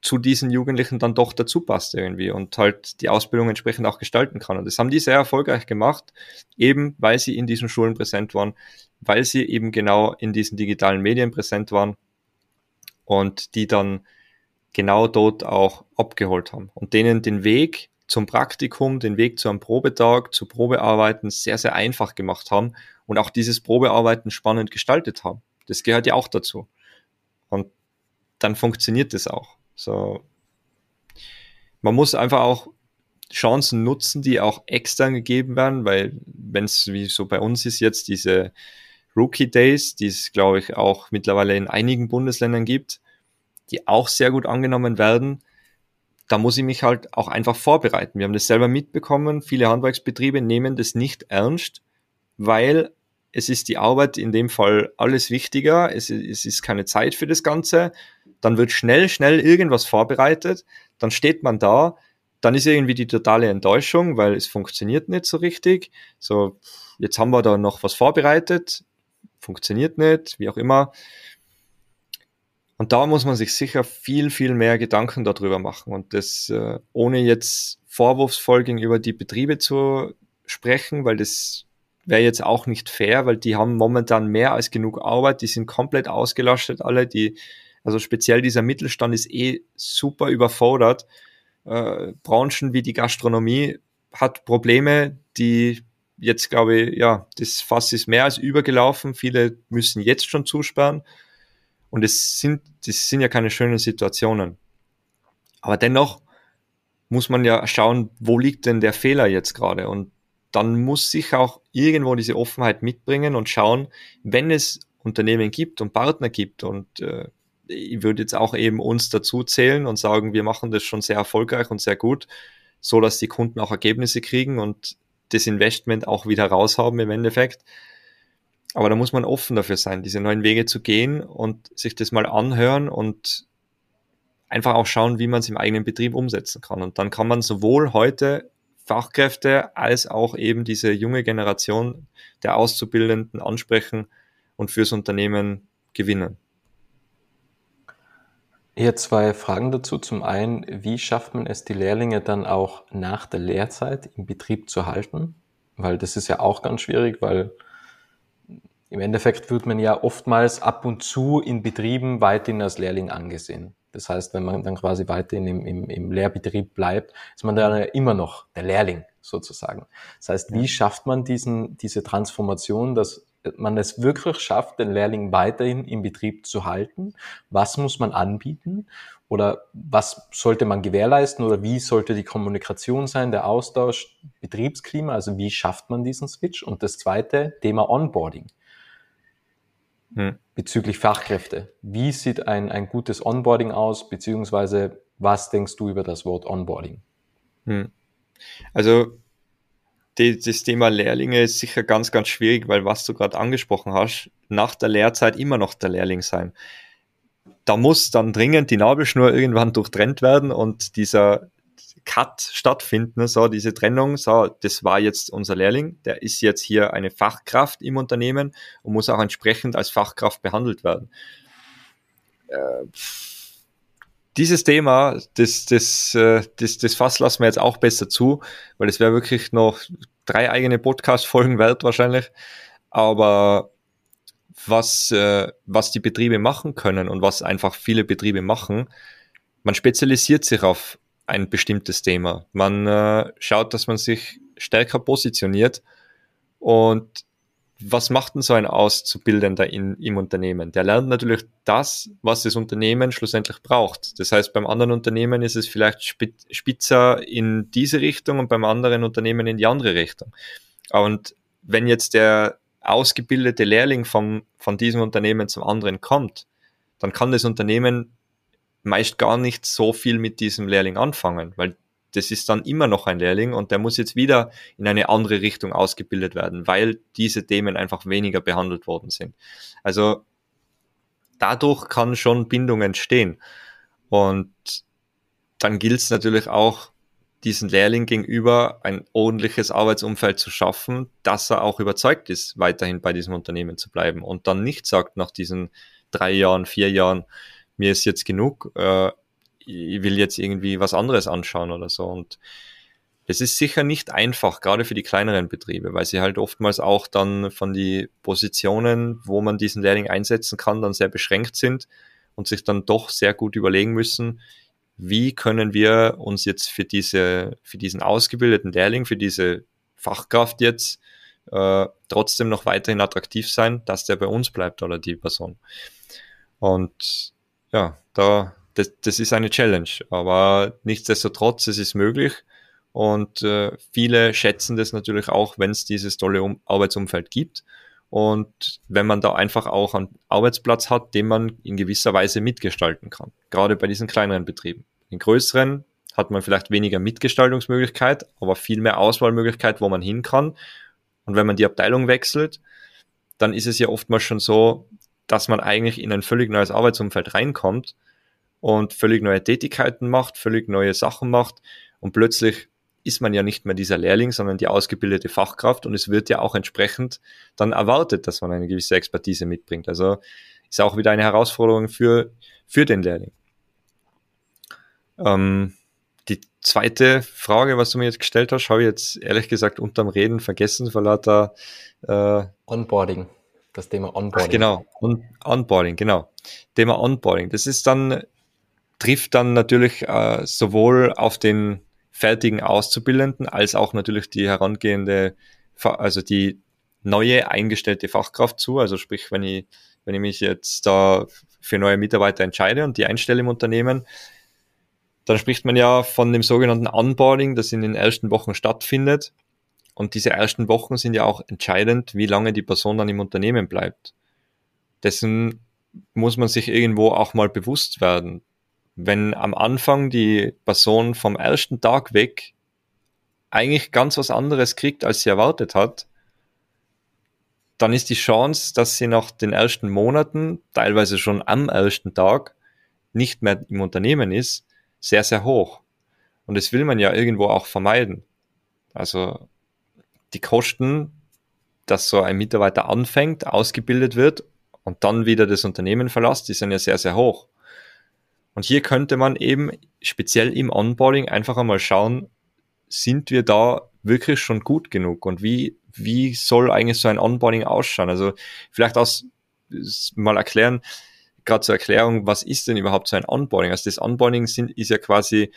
zu diesen Jugendlichen dann doch dazu passt irgendwie und halt die Ausbildung entsprechend auch gestalten kann. Und das haben die sehr erfolgreich gemacht, eben weil sie in diesen Schulen präsent waren, weil sie eben genau in diesen digitalen Medien präsent waren und die dann genau dort auch abgeholt haben und denen den Weg zum Praktikum, den Weg zu einem Probetag, zu Probearbeiten sehr, sehr einfach gemacht haben und auch dieses Probearbeiten spannend gestaltet haben. Das gehört ja auch dazu. Und dann funktioniert das auch. So. Man muss einfach auch Chancen nutzen, die auch extern gegeben werden, weil wenn es wie so bei uns ist jetzt diese Rookie Days, die es glaube ich auch mittlerweile in einigen Bundesländern gibt, die auch sehr gut angenommen werden, da muss ich mich halt auch einfach vorbereiten. Wir haben das selber mitbekommen. Viele Handwerksbetriebe nehmen das nicht ernst, weil es ist die Arbeit in dem Fall alles wichtiger. Es, es ist keine Zeit für das Ganze. Dann wird schnell, schnell irgendwas vorbereitet. Dann steht man da. Dann ist irgendwie die totale Enttäuschung, weil es funktioniert nicht so richtig. So, jetzt haben wir da noch was vorbereitet. Funktioniert nicht, wie auch immer. Und da muss man sich sicher viel, viel mehr Gedanken darüber machen. Und das äh, ohne jetzt vorwurfsvoll gegenüber die Betriebe zu sprechen, weil das wäre jetzt auch nicht fair, weil die haben momentan mehr als genug Arbeit, die sind komplett ausgelastet alle, die, also speziell dieser Mittelstand ist eh super überfordert. Äh, Branchen wie die Gastronomie hat Probleme, die jetzt glaube ich, ja, das Fass ist mehr als übergelaufen. Viele müssen jetzt schon zusperren. Und es sind, das sind ja keine schönen Situationen. Aber dennoch muss man ja schauen, wo liegt denn der Fehler jetzt gerade? Und dann muss sich auch irgendwo diese Offenheit mitbringen und schauen, wenn es Unternehmen gibt und Partner gibt und äh, ich würde jetzt auch eben uns dazu zählen und sagen, wir machen das schon sehr erfolgreich und sehr gut, so dass die Kunden auch Ergebnisse kriegen und das Investment auch wieder raushaben im Endeffekt. Aber da muss man offen dafür sein, diese neuen Wege zu gehen und sich das mal anhören und einfach auch schauen, wie man es im eigenen Betrieb umsetzen kann. Und dann kann man sowohl heute Fachkräfte als auch eben diese junge Generation der Auszubildenden ansprechen und fürs Unternehmen gewinnen. Hier zwei Fragen dazu. Zum einen, wie schafft man es, die Lehrlinge dann auch nach der Lehrzeit im Betrieb zu halten? Weil das ist ja auch ganz schwierig, weil im Endeffekt wird man ja oftmals ab und zu in Betrieben weiterhin als Lehrling angesehen. Das heißt, wenn man dann quasi weiterhin im, im, im Lehrbetrieb bleibt, ist man dann ja immer noch der Lehrling sozusagen. Das heißt, wie schafft man diesen, diese Transformation, dass man es wirklich schafft, den Lehrling weiterhin im Betrieb zu halten? Was muss man anbieten? Oder was sollte man gewährleisten? Oder wie sollte die Kommunikation sein, der Austausch, Betriebsklima? Also wie schafft man diesen Switch? Und das zweite, Thema Onboarding hm. bezüglich Fachkräfte. Wie sieht ein, ein gutes Onboarding aus, beziehungsweise was denkst du über das Wort Onboarding? Hm. Also die, das Thema Lehrlinge ist sicher ganz, ganz schwierig, weil was du gerade angesprochen hast, nach der Lehrzeit immer noch der Lehrling sein. Da muss dann dringend die Nabelschnur irgendwann durchtrennt werden und dieser Cut stattfinden, so diese Trennung, so das war jetzt unser Lehrling, der ist jetzt hier eine Fachkraft im Unternehmen und muss auch entsprechend als Fachkraft behandelt werden. Äh, dieses Thema, das, das, äh, das, das Fass lassen wir jetzt auch besser zu, weil es wäre wirklich noch drei eigene Podcast-Folgen wert wahrscheinlich. Aber was, äh, was die Betriebe machen können und was einfach viele Betriebe machen, man spezialisiert sich auf ein bestimmtes Thema. Man äh, schaut, dass man sich stärker positioniert. Und was macht denn so ein Auszubildender in, im Unternehmen? Der lernt natürlich das, was das Unternehmen schlussendlich braucht. Das heißt, beim anderen Unternehmen ist es vielleicht spitzer in diese Richtung und beim anderen Unternehmen in die andere Richtung. Und wenn jetzt der ausgebildete Lehrling vom, von diesem Unternehmen zum anderen kommt, dann kann das Unternehmen meist gar nicht so viel mit diesem Lehrling anfangen, weil das ist dann immer noch ein Lehrling und der muss jetzt wieder in eine andere Richtung ausgebildet werden, weil diese Themen einfach weniger behandelt worden sind. Also dadurch kann schon Bindung entstehen. Und dann gilt es natürlich auch, diesen Lehrling gegenüber ein ordentliches Arbeitsumfeld zu schaffen, dass er auch überzeugt ist, weiterhin bei diesem Unternehmen zu bleiben und dann nicht sagt nach diesen drei Jahren, vier Jahren, mir ist jetzt genug, äh, ich will jetzt irgendwie was anderes anschauen oder so. Und es ist sicher nicht einfach, gerade für die kleineren Betriebe, weil sie halt oftmals auch dann von die Positionen, wo man diesen Lehrling einsetzen kann, dann sehr beschränkt sind und sich dann doch sehr gut überlegen müssen, wie können wir uns jetzt für diese, für diesen ausgebildeten Lehrling, für diese Fachkraft jetzt äh, trotzdem noch weiterhin attraktiv sein, dass der bei uns bleibt oder die Person. Und ja, da, das, das ist eine Challenge, aber nichtsdestotrotz, es ist möglich und äh, viele schätzen das natürlich auch, wenn es dieses tolle um Arbeitsumfeld gibt und wenn man da einfach auch einen Arbeitsplatz hat, den man in gewisser Weise mitgestalten kann, gerade bei diesen kleineren Betrieben. In größeren hat man vielleicht weniger Mitgestaltungsmöglichkeit, aber viel mehr Auswahlmöglichkeit, wo man hin kann. Und wenn man die Abteilung wechselt, dann ist es ja oftmals schon so, dass man eigentlich in ein völlig neues Arbeitsumfeld reinkommt und völlig neue Tätigkeiten macht, völlig neue Sachen macht und plötzlich ist man ja nicht mehr dieser Lehrling, sondern die ausgebildete Fachkraft und es wird ja auch entsprechend dann erwartet, dass man eine gewisse Expertise mitbringt. Also ist auch wieder eine Herausforderung für, für den Lehrling. Ähm, die zweite Frage, was du mir jetzt gestellt hast, habe ich jetzt ehrlich gesagt unterm Reden vergessen, vor lauter äh, Onboarding das Thema Onboarding. Ach, genau, On Onboarding, genau. Thema Onboarding. Das ist dann, trifft dann natürlich äh, sowohl auf den fertigen Auszubildenden als auch natürlich die herangehende, also die neue eingestellte Fachkraft zu. Also sprich, wenn ich, wenn ich mich jetzt da für neue Mitarbeiter entscheide und die einstelle im Unternehmen, dann spricht man ja von dem sogenannten Onboarding, das in den ersten Wochen stattfindet. Und diese ersten Wochen sind ja auch entscheidend, wie lange die Person dann im Unternehmen bleibt. Dessen muss man sich irgendwo auch mal bewusst werden. Wenn am Anfang die Person vom ersten Tag weg eigentlich ganz was anderes kriegt, als sie erwartet hat, dann ist die Chance, dass sie nach den ersten Monaten, teilweise schon am ersten Tag, nicht mehr im Unternehmen ist, sehr, sehr hoch. Und das will man ja irgendwo auch vermeiden. Also die Kosten, dass so ein Mitarbeiter anfängt, ausgebildet wird und dann wieder das Unternehmen verlässt, die sind ja sehr, sehr hoch. Und hier könnte man eben speziell im Onboarding einfach einmal schauen, sind wir da wirklich schon gut genug und wie, wie soll eigentlich so ein Onboarding ausschauen? Also vielleicht aus, mal erklären, gerade zur Erklärung, was ist denn überhaupt so ein Onboarding? Also das Onboarding sind, ist ja quasi,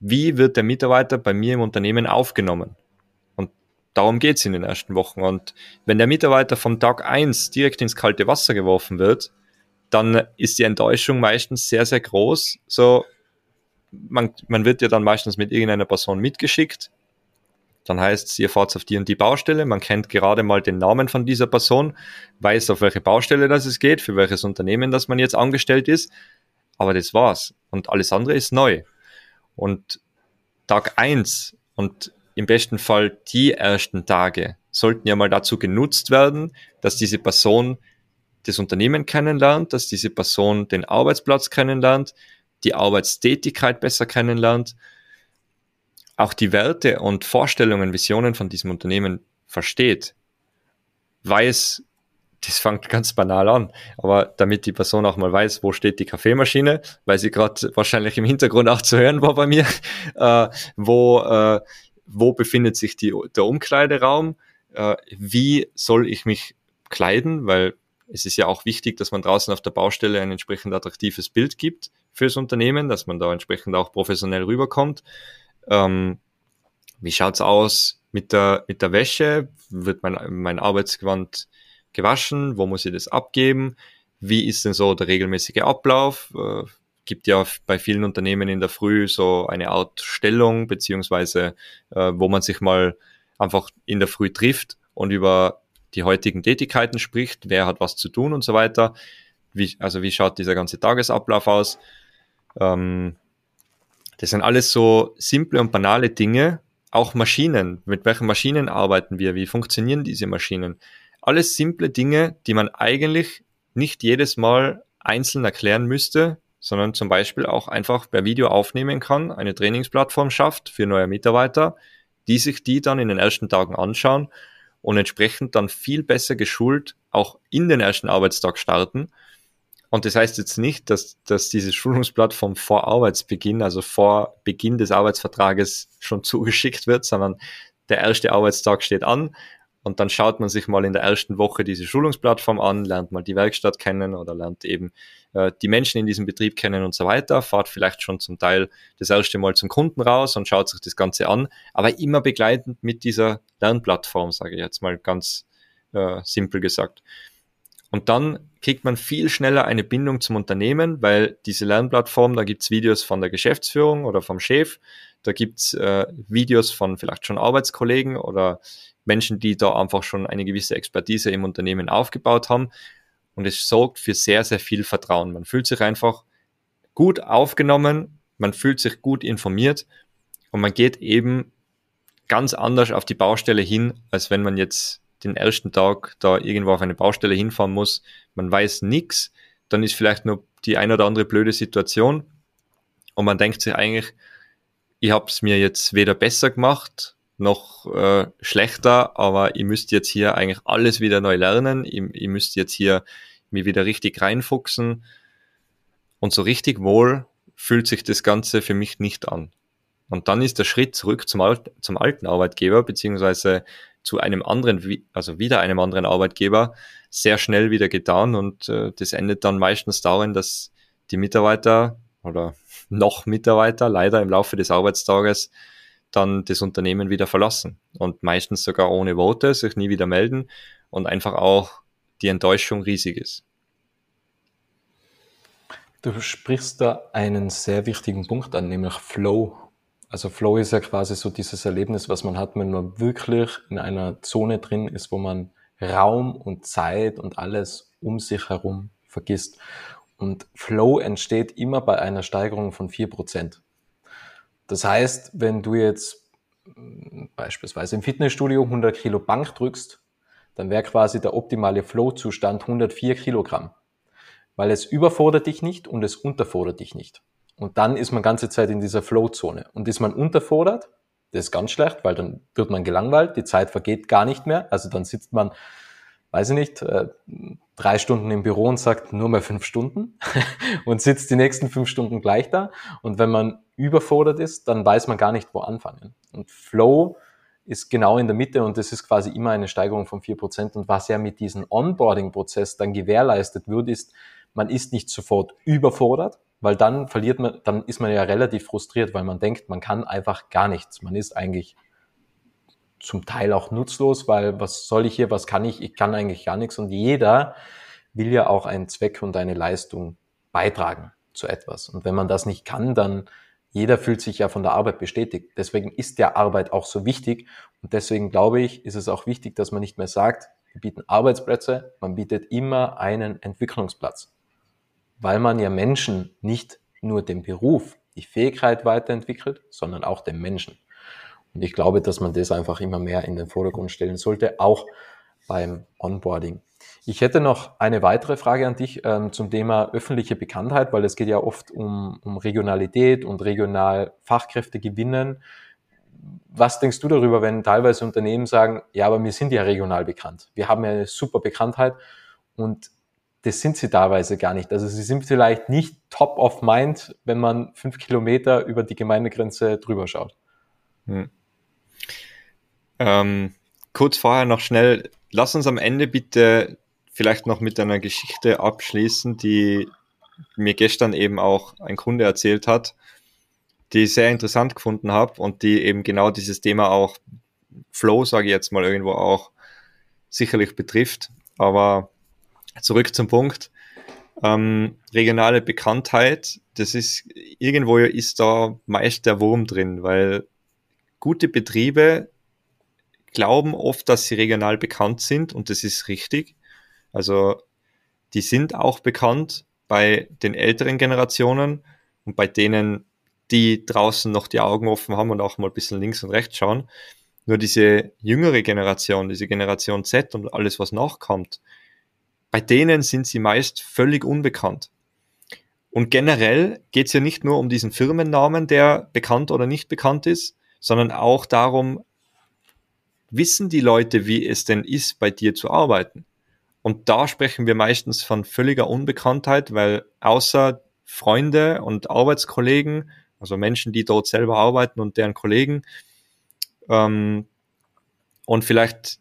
wie wird der Mitarbeiter bei mir im Unternehmen aufgenommen? darum geht's in den ersten Wochen. Und wenn der Mitarbeiter vom Tag eins direkt ins kalte Wasser geworfen wird, dann ist die Enttäuschung meistens sehr, sehr groß. So, man, man wird ja dann meistens mit irgendeiner Person mitgeschickt. Dann heißt es, ihr fahrt auf die und die Baustelle. Man kennt gerade mal den Namen von dieser Person, weiß, auf welche Baustelle das es geht, für welches Unternehmen das man jetzt angestellt ist. Aber das war's. Und alles andere ist neu. Und Tag eins und im besten Fall die ersten Tage sollten ja mal dazu genutzt werden, dass diese Person das Unternehmen kennenlernt, dass diese Person den Arbeitsplatz kennenlernt, die Arbeitstätigkeit besser kennenlernt, auch die Werte und Vorstellungen, Visionen von diesem Unternehmen versteht, weiß, das fängt ganz banal an, aber damit die Person auch mal weiß, wo steht die Kaffeemaschine, weil sie gerade wahrscheinlich im Hintergrund auch zu hören war bei mir, äh, wo äh, wo befindet sich die, der Umkleideraum, äh, wie soll ich mich kleiden, weil es ist ja auch wichtig, dass man draußen auf der Baustelle ein entsprechend attraktives Bild gibt fürs Unternehmen, dass man da entsprechend auch professionell rüberkommt. Ähm, wie schaut's aus mit der, mit der Wäsche? Wird mein, mein Arbeitsgewand gewaschen? Wo muss ich das abgeben? Wie ist denn so der regelmäßige Ablauf? Äh, gibt ja bei vielen Unternehmen in der Früh so eine Art Stellung, beziehungsweise äh, wo man sich mal einfach in der Früh trifft und über die heutigen Tätigkeiten spricht, wer hat was zu tun und so weiter. Wie, also wie schaut dieser ganze Tagesablauf aus? Ähm, das sind alles so simple und banale Dinge. Auch Maschinen. Mit welchen Maschinen arbeiten wir? Wie funktionieren diese Maschinen? Alles simple Dinge, die man eigentlich nicht jedes Mal einzeln erklären müsste, sondern zum Beispiel auch einfach per Video aufnehmen kann, eine Trainingsplattform schafft für neue Mitarbeiter, die sich die dann in den ersten Tagen anschauen und entsprechend dann viel besser geschult auch in den ersten Arbeitstag starten. Und das heißt jetzt nicht, dass, dass diese Schulungsplattform vor Arbeitsbeginn, also vor Beginn des Arbeitsvertrages schon zugeschickt wird, sondern der erste Arbeitstag steht an und dann schaut man sich mal in der ersten Woche diese Schulungsplattform an, lernt mal die Werkstatt kennen oder lernt eben äh, die Menschen in diesem Betrieb kennen und so weiter, fahrt vielleicht schon zum Teil das erste Mal zum Kunden raus und schaut sich das Ganze an, aber immer begleitend mit dieser Lernplattform, sage ich jetzt mal ganz äh, simpel gesagt. Und dann kriegt man viel schneller eine Bindung zum Unternehmen, weil diese Lernplattform, da gibt's Videos von der Geschäftsführung oder vom Chef, da gibt's äh, Videos von vielleicht schon Arbeitskollegen oder Menschen, die da einfach schon eine gewisse Expertise im Unternehmen aufgebaut haben. Und es sorgt für sehr, sehr viel Vertrauen. Man fühlt sich einfach gut aufgenommen, man fühlt sich gut informiert und man geht eben ganz anders auf die Baustelle hin, als wenn man jetzt den ersten Tag da irgendwo auf eine Baustelle hinfahren muss. Man weiß nichts, dann ist vielleicht nur die ein oder andere blöde Situation und man denkt sich eigentlich, ich habe es mir jetzt weder besser gemacht noch äh, schlechter, aber ihr müsst jetzt hier eigentlich alles wieder neu lernen. Ihr, ihr müsst jetzt hier mir wieder richtig reinfuchsen. Und so richtig wohl fühlt sich das Ganze für mich nicht an. Und dann ist der Schritt zurück zum, Alt, zum alten Arbeitgeber, beziehungsweise zu einem anderen, also wieder einem anderen Arbeitgeber, sehr schnell wieder getan. Und äh, das endet dann meistens darin, dass die Mitarbeiter oder noch Mitarbeiter leider im Laufe des Arbeitstages dann das Unternehmen wieder verlassen und meistens sogar ohne Worte sich nie wieder melden und einfach auch die Enttäuschung riesig ist. Du sprichst da einen sehr wichtigen Punkt an, nämlich Flow. Also Flow ist ja quasi so dieses Erlebnis, was man hat, wenn man wirklich in einer Zone drin ist, wo man Raum und Zeit und alles um sich herum vergisst. Und Flow entsteht immer bei einer Steigerung von vier Prozent. Das heißt, wenn du jetzt mm, beispielsweise im Fitnessstudio 100 Kilo Bank drückst, dann wäre quasi der optimale Flow-Zustand 104 Kilogramm. Weil es überfordert dich nicht und es unterfordert dich nicht. Und dann ist man ganze Zeit in dieser Flow-Zone. Und ist man unterfordert, das ist ganz schlecht, weil dann wird man gelangweilt, die Zeit vergeht gar nicht mehr. Also dann sitzt man weiß ich nicht, äh, drei Stunden im Büro und sagt nur mal fünf Stunden und sitzt die nächsten fünf Stunden gleich da. Und wenn man überfordert ist, dann weiß man gar nicht, wo anfangen. Und Flow ist genau in der Mitte und das ist quasi immer eine Steigerung von vier Prozent. Und was ja mit diesem Onboarding-Prozess dann gewährleistet wird, ist, man ist nicht sofort überfordert, weil dann verliert man, dann ist man ja relativ frustriert, weil man denkt, man kann einfach gar nichts. Man ist eigentlich zum Teil auch nutzlos, weil was soll ich hier, was kann ich? Ich kann eigentlich gar nichts und jeder will ja auch einen Zweck und eine Leistung beitragen zu etwas. Und wenn man das nicht kann, dann jeder fühlt sich ja von der Arbeit bestätigt. Deswegen ist der Arbeit auch so wichtig und deswegen glaube ich, ist es auch wichtig, dass man nicht mehr sagt, wir bieten Arbeitsplätze, man bietet immer einen Entwicklungsplatz, weil man ja Menschen nicht nur den Beruf, die Fähigkeit weiterentwickelt, sondern auch den Menschen. Und ich glaube, dass man das einfach immer mehr in den Vordergrund stellen sollte, auch beim Onboarding. Ich hätte noch eine weitere Frage an dich ähm, zum Thema öffentliche Bekanntheit, weil es geht ja oft um, um Regionalität und regional Fachkräfte gewinnen. Was denkst du darüber, wenn teilweise Unternehmen sagen, ja, aber wir sind ja regional bekannt. Wir haben ja eine super Bekanntheit und das sind sie teilweise gar nicht. Also sie sind vielleicht nicht top of mind, wenn man fünf Kilometer über die Gemeindegrenze drüber schaut. Hm. Ähm, kurz vorher noch schnell, lass uns am Ende bitte vielleicht noch mit einer Geschichte abschließen, die mir gestern eben auch ein Kunde erzählt hat, die ich sehr interessant gefunden habe und die eben genau dieses Thema auch Flow, sage ich jetzt mal irgendwo auch, sicherlich betrifft. Aber zurück zum Punkt. Ähm, regionale Bekanntheit, das ist irgendwo ist da meist der Wurm drin, weil gute Betriebe glauben oft, dass sie regional bekannt sind und das ist richtig. Also die sind auch bekannt bei den älteren Generationen und bei denen, die draußen noch die Augen offen haben und auch mal ein bisschen links und rechts schauen. Nur diese jüngere Generation, diese Generation Z und alles, was nachkommt, bei denen sind sie meist völlig unbekannt. Und generell geht es ja nicht nur um diesen Firmennamen, der bekannt oder nicht bekannt ist, sondern auch darum, wissen die Leute, wie es denn ist, bei dir zu arbeiten? Und da sprechen wir meistens von völliger Unbekanntheit, weil außer Freunde und Arbeitskollegen, also Menschen, die dort selber arbeiten und deren Kollegen, ähm, und vielleicht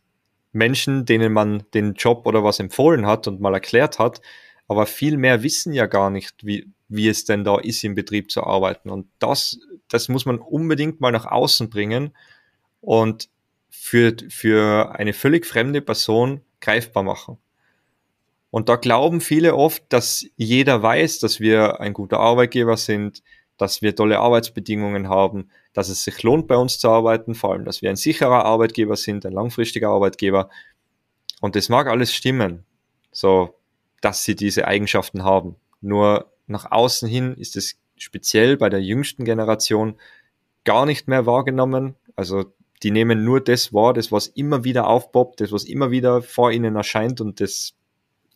Menschen, denen man den Job oder was empfohlen hat und mal erklärt hat, aber viel mehr wissen ja gar nicht, wie, wie es denn da ist, im Betrieb zu arbeiten. Und das, das muss man unbedingt mal nach außen bringen und für, für eine völlig fremde Person greifbar machen. Und da glauben viele oft, dass jeder weiß, dass wir ein guter Arbeitgeber sind, dass wir tolle Arbeitsbedingungen haben, dass es sich lohnt, bei uns zu arbeiten, vor allem, dass wir ein sicherer Arbeitgeber sind, ein langfristiger Arbeitgeber. Und das mag alles stimmen, so, dass sie diese Eigenschaften haben. Nur nach außen hin ist es speziell bei der jüngsten Generation gar nicht mehr wahrgenommen. Also die nehmen nur das wahr, das was immer wieder aufpoppt, das was immer wieder vor ihnen erscheint und das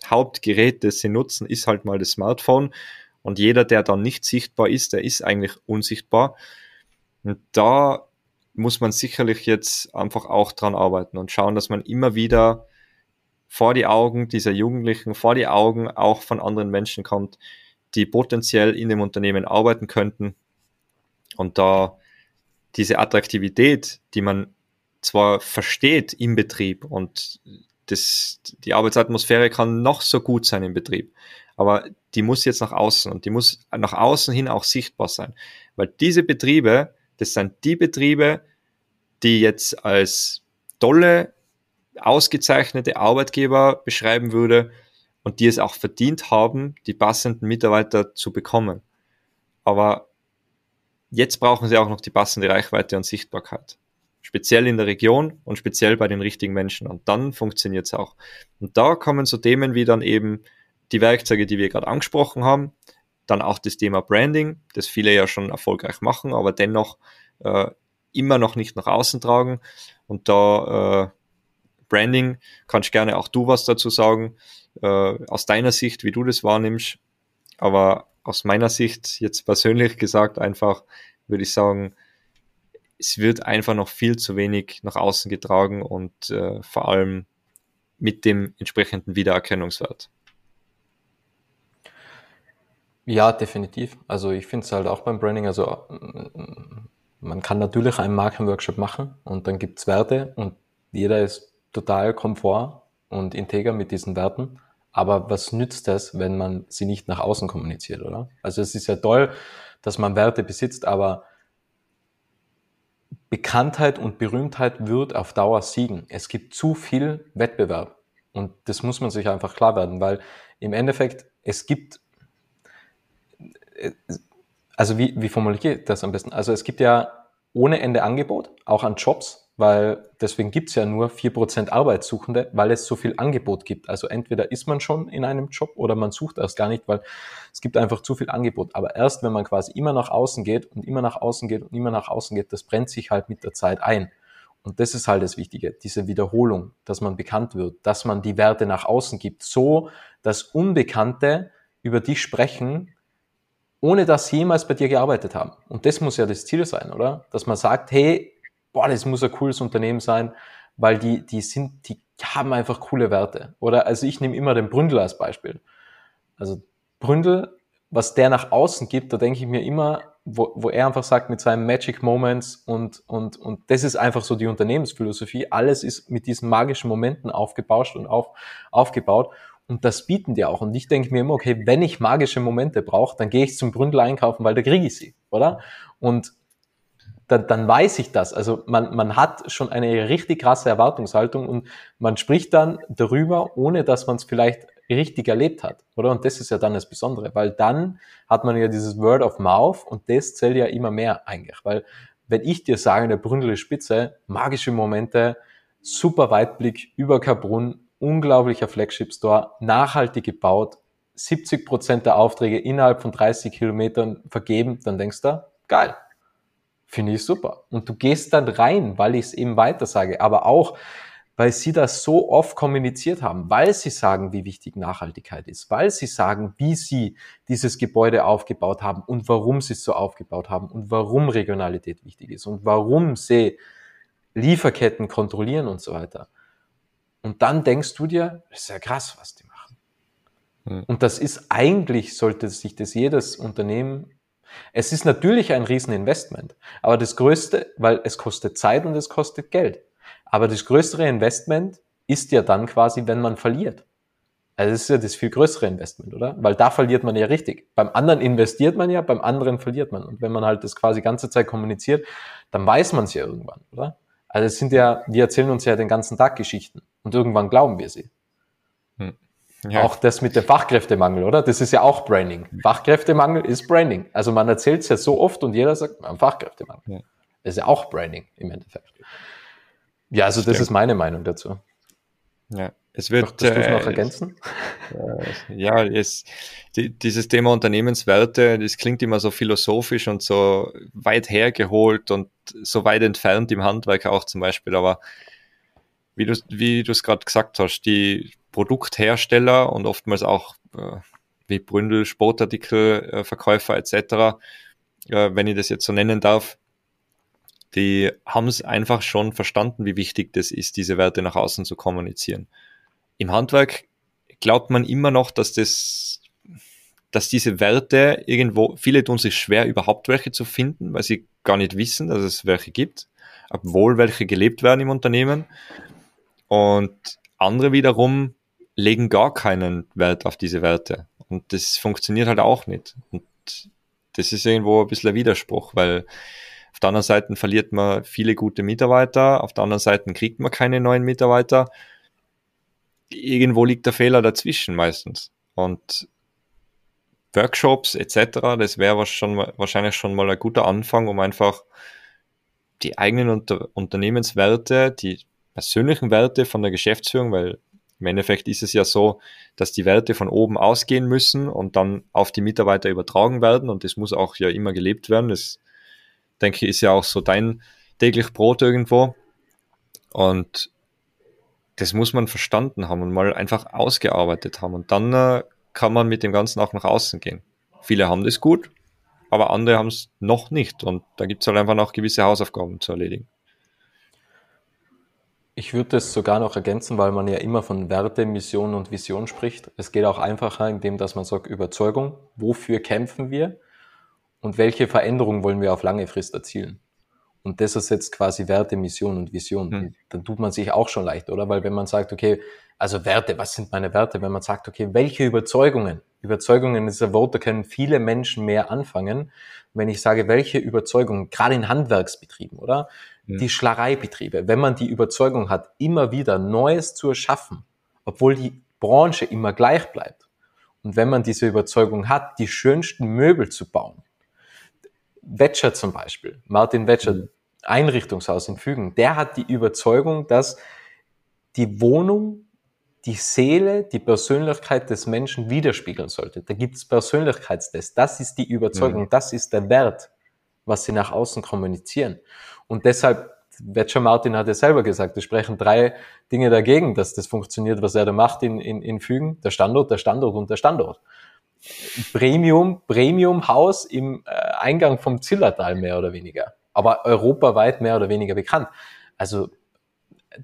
Hauptgerät, das sie nutzen, ist halt mal das Smartphone. Und jeder, der dann nicht sichtbar ist, der ist eigentlich unsichtbar. Und da muss man sicherlich jetzt einfach auch dran arbeiten und schauen, dass man immer wieder vor die Augen dieser Jugendlichen, vor die Augen auch von anderen Menschen kommt, die potenziell in dem Unternehmen arbeiten könnten. Und da diese Attraktivität, die man zwar versteht im Betrieb und das, die Arbeitsatmosphäre kann noch so gut sein im Betrieb, aber die muss jetzt nach außen und die muss nach außen hin auch sichtbar sein. Weil diese Betriebe, das sind die Betriebe, die jetzt als tolle, ausgezeichnete Arbeitgeber beschreiben würde und die es auch verdient haben, die passenden Mitarbeiter zu bekommen. Aber jetzt brauchen sie auch noch die passende Reichweite und Sichtbarkeit speziell in der Region und speziell bei den richtigen Menschen. Und dann funktioniert es auch. Und da kommen so Themen wie dann eben die Werkzeuge, die wir gerade angesprochen haben, dann auch das Thema Branding, das viele ja schon erfolgreich machen, aber dennoch äh, immer noch nicht nach außen tragen. Und da äh, Branding, kannst gerne auch du was dazu sagen, äh, aus deiner Sicht, wie du das wahrnimmst. Aber aus meiner Sicht, jetzt persönlich gesagt, einfach würde ich sagen, es wird einfach noch viel zu wenig nach außen getragen und äh, vor allem mit dem entsprechenden Wiedererkennungswert. Ja, definitiv. Also ich finde es halt auch beim Branding, also man kann natürlich einen Markenworkshop machen und dann gibt's Werte und jeder ist total komfort und integer mit diesen Werten. Aber was nützt das, wenn man sie nicht nach außen kommuniziert, oder? Also es ist ja toll, dass man Werte besitzt, aber Bekanntheit und Berühmtheit wird auf Dauer siegen. Es gibt zu viel Wettbewerb. Und das muss man sich einfach klar werden, weil im Endeffekt, es gibt, also wie, wie formuliere ich das am besten? Also es gibt ja ohne Ende Angebot, auch an Jobs, weil deswegen gibt's ja nur vier Prozent Arbeitssuchende, weil es so viel Angebot gibt. Also entweder ist man schon in einem Job oder man sucht erst gar nicht, weil es gibt einfach zu viel Angebot. Aber erst wenn man quasi immer nach außen geht und immer nach außen geht und immer nach außen geht, das brennt sich halt mit der Zeit ein. Und das ist halt das Wichtige, diese Wiederholung, dass man bekannt wird, dass man die Werte nach außen gibt, so dass Unbekannte über dich sprechen, ohne dass sie jemals bei dir gearbeitet haben. Und das muss ja das Ziel sein, oder? Dass man sagt, hey, boah, das muss ein cooles Unternehmen sein, weil die, die sind, die haben einfach coole Werte. Oder also ich nehme immer den Bründel als Beispiel. Also Bründel, was der nach außen gibt, da denke ich mir immer, wo, wo er einfach sagt mit seinen Magic Moments und, und, und das ist einfach so die Unternehmensphilosophie. Alles ist mit diesen magischen Momenten aufgebauscht und auf, aufgebaut. Und das bieten die auch. Und ich denke mir immer, okay, wenn ich magische Momente brauche, dann gehe ich zum Bründel einkaufen, weil da kriege ich sie, oder? Und dann, dann weiß ich das. Also man, man hat schon eine richtig krasse Erwartungshaltung und man spricht dann darüber, ohne dass man es vielleicht richtig erlebt hat, oder? Und das ist ja dann das Besondere, weil dann hat man ja dieses Word of Mouth und das zählt ja immer mehr eigentlich, weil wenn ich dir sage, der Bründel Spitze, magische Momente, super Weitblick über Kabrunn, unglaublicher Flagship Store, nachhaltig gebaut, 70 Prozent der Aufträge innerhalb von 30 Kilometern vergeben, dann denkst du, geil, finde ich super. Und du gehst dann rein, weil ich es eben weiter sage, aber auch, weil sie das so oft kommuniziert haben, weil sie sagen, wie wichtig Nachhaltigkeit ist, weil sie sagen, wie sie dieses Gebäude aufgebaut haben und warum sie es so aufgebaut haben und warum Regionalität wichtig ist und warum sie Lieferketten kontrollieren und so weiter. Und dann denkst du dir, das ist ja krass, was die machen. Hm. Und das ist eigentlich, sollte sich das jedes Unternehmen es ist natürlich ein Rieseninvestment, aber das größte, weil es kostet Zeit und es kostet Geld. Aber das größere Investment ist ja dann quasi, wenn man verliert. Also das ist ja das viel größere Investment, oder? Weil da verliert man ja richtig. Beim anderen investiert man ja, beim anderen verliert man. Und wenn man halt das quasi ganze Zeit kommuniziert, dann weiß man es ja irgendwann, oder? Also es sind ja, die erzählen uns ja den ganzen Tag Geschichten und irgendwann glauben wir sie. Hm. Ja. Auch das mit dem Fachkräftemangel, oder? Das ist ja auch Branding. Fachkräftemangel ist Branding. Also man erzählt es ja so oft und jeder sagt, Fachkräftemangel. Ja. Das ist ja auch Branding im Endeffekt. Ja, also das ist meine Meinung dazu. Ja, es wird. Doch, äh, noch ergänzen? Äh, ja, es, die, dieses Thema Unternehmenswerte, das klingt immer so philosophisch und so weit hergeholt und so weit entfernt im Handwerk auch zum Beispiel. Aber wie du wie du es gerade gesagt hast, die Produkthersteller und oftmals auch äh, wie Bründel, Sportartikelverkäufer etc., äh, wenn ich das jetzt so nennen darf, die haben es einfach schon verstanden, wie wichtig das ist, diese Werte nach außen zu kommunizieren. Im Handwerk glaubt man immer noch, dass das, dass diese Werte irgendwo, viele tun sich schwer, überhaupt welche zu finden, weil sie gar nicht wissen, dass es welche gibt, obwohl welche gelebt werden im Unternehmen. Und andere wiederum legen gar keinen Wert auf diese Werte. Und das funktioniert halt auch nicht. Und das ist irgendwo ein bisschen ein Widerspruch, weil auf der anderen Seite verliert man viele gute Mitarbeiter, auf der anderen Seite kriegt man keine neuen Mitarbeiter. Irgendwo liegt der Fehler dazwischen meistens. Und Workshops etc., das wäre wahrscheinlich schon mal ein guter Anfang, um einfach die eigenen Unter Unternehmenswerte, die persönlichen Werte von der Geschäftsführung, weil im Endeffekt ist es ja so, dass die Werte von oben ausgehen müssen und dann auf die Mitarbeiter übertragen werden und das muss auch ja immer gelebt werden. Das denke ich, ist ja auch so dein täglich Brot irgendwo. Und das muss man verstanden haben und mal einfach ausgearbeitet haben. Und dann äh, kann man mit dem Ganzen auch nach außen gehen. Viele haben das gut, aber andere haben es noch nicht. Und da gibt es halt einfach noch gewisse Hausaufgaben zu erledigen. Ich würde es sogar noch ergänzen, weil man ja immer von Werte, Mission und Vision spricht. Es geht auch einfacher, indem dass man sagt, Überzeugung, wofür kämpfen wir und welche Veränderung wollen wir auf lange Frist erzielen. Und das ist jetzt quasi Werte, Mission und Vision. Mhm. Dann tut man sich auch schon leicht, oder? Weil wenn man sagt, okay, also Werte, was sind meine Werte? Wenn man sagt, okay, welche Überzeugungen? Überzeugungen ist ein Wort, da können viele Menschen mehr anfangen. Wenn ich sage, welche Überzeugungen, gerade in Handwerksbetrieben, oder? Mhm. Die Schlareibetriebe, wenn man die Überzeugung hat, immer wieder Neues zu erschaffen, obwohl die Branche immer gleich bleibt. Und wenn man diese Überzeugung hat, die schönsten Möbel zu bauen, Wetscher zum Beispiel, Martin Wetscher, mhm. Einrichtungshaus in Fügen, der hat die Überzeugung, dass die Wohnung die Seele, die Persönlichkeit des Menschen widerspiegeln sollte. Da gibt es Persönlichkeitstests. Das ist die Überzeugung, mhm. das ist der Wert, was sie nach außen kommunizieren. Und deshalb, Wetscher Martin hat ja selber gesagt, es sprechen drei Dinge dagegen, dass das funktioniert, was er da macht in, in, in Fügen. Der Standort, der Standort und der Standort. Premium, Premium-Haus im äh, Eingang vom Zillertal mehr oder weniger. Aber europaweit mehr oder weniger bekannt. Also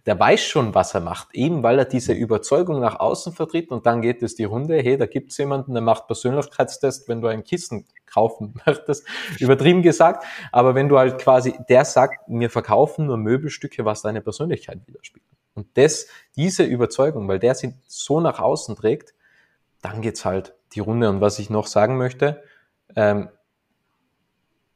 der weiß schon, was er macht, eben weil er diese Überzeugung nach außen vertritt und dann geht es die Runde, hey, da gibt's jemanden, der macht Persönlichkeitstest, wenn du ein Kissen kaufen möchtest, übertrieben gesagt, aber wenn du halt quasi, der sagt, wir verkaufen nur Möbelstücke, was deine Persönlichkeit widerspiegelt. Und das, diese Überzeugung, weil der sie so nach außen trägt, dann geht's halt die Runde. Und was ich noch sagen möchte, ähm,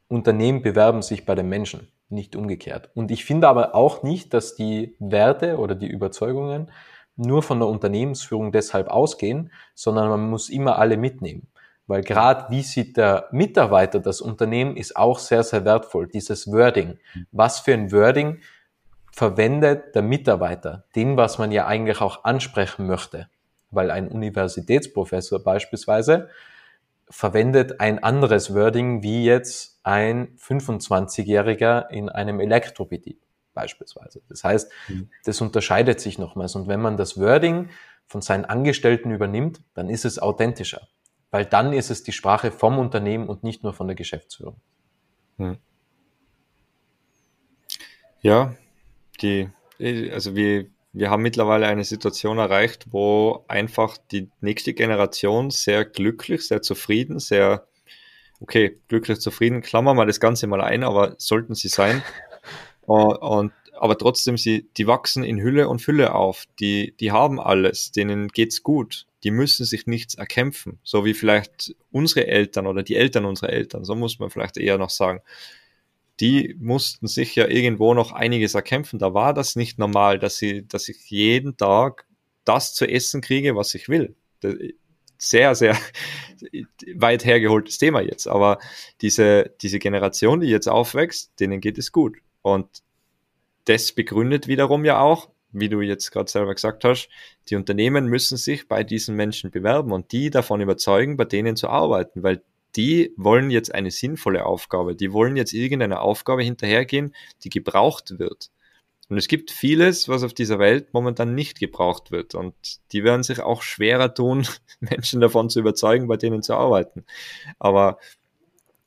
Unternehmen bewerben sich bei den Menschen nicht umgekehrt. Und ich finde aber auch nicht, dass die Werte oder die Überzeugungen nur von der Unternehmensführung deshalb ausgehen, sondern man muss immer alle mitnehmen. Weil gerade wie sieht der Mitarbeiter das Unternehmen, ist auch sehr, sehr wertvoll. Dieses Wording. Was für ein Wording verwendet der Mitarbeiter? Den, was man ja eigentlich auch ansprechen möchte. Weil ein Universitätsprofessor beispielsweise verwendet ein anderes Wording wie jetzt ein 25-Jähriger in einem Elektrobetrieb beispielsweise. Das heißt, mhm. das unterscheidet sich nochmals. Und wenn man das Wording von seinen Angestellten übernimmt, dann ist es authentischer. Weil dann ist es die Sprache vom Unternehmen und nicht nur von der Geschäftsführung. Hm. Ja, die, also wie, wir haben mittlerweile eine Situation erreicht, wo einfach die nächste Generation sehr glücklich, sehr zufrieden, sehr, okay, glücklich, zufrieden, klammern wir das Ganze mal ein, aber sollten sie sein. und, und aber trotzdem, sie, die wachsen in Hülle und Fülle auf. Die, die haben alles, denen geht's gut. Die müssen sich nichts erkämpfen. So wie vielleicht unsere Eltern oder die Eltern unserer Eltern. So muss man vielleicht eher noch sagen die mussten sich ja irgendwo noch einiges erkämpfen. Da war das nicht normal, dass sie, dass ich jeden Tag das zu essen kriege, was ich will. Sehr, sehr weit hergeholtes Thema jetzt. Aber diese, diese Generation, die jetzt aufwächst, denen geht es gut. Und das begründet wiederum ja auch, wie du jetzt gerade selber gesagt hast, die Unternehmen müssen sich bei diesen Menschen bewerben und die davon überzeugen, bei denen zu arbeiten, weil die wollen jetzt eine sinnvolle Aufgabe, die wollen jetzt irgendeine Aufgabe hinterhergehen, die gebraucht wird. Und es gibt vieles, was auf dieser Welt momentan nicht gebraucht wird. Und die werden sich auch schwerer tun, Menschen davon zu überzeugen, bei denen zu arbeiten. Aber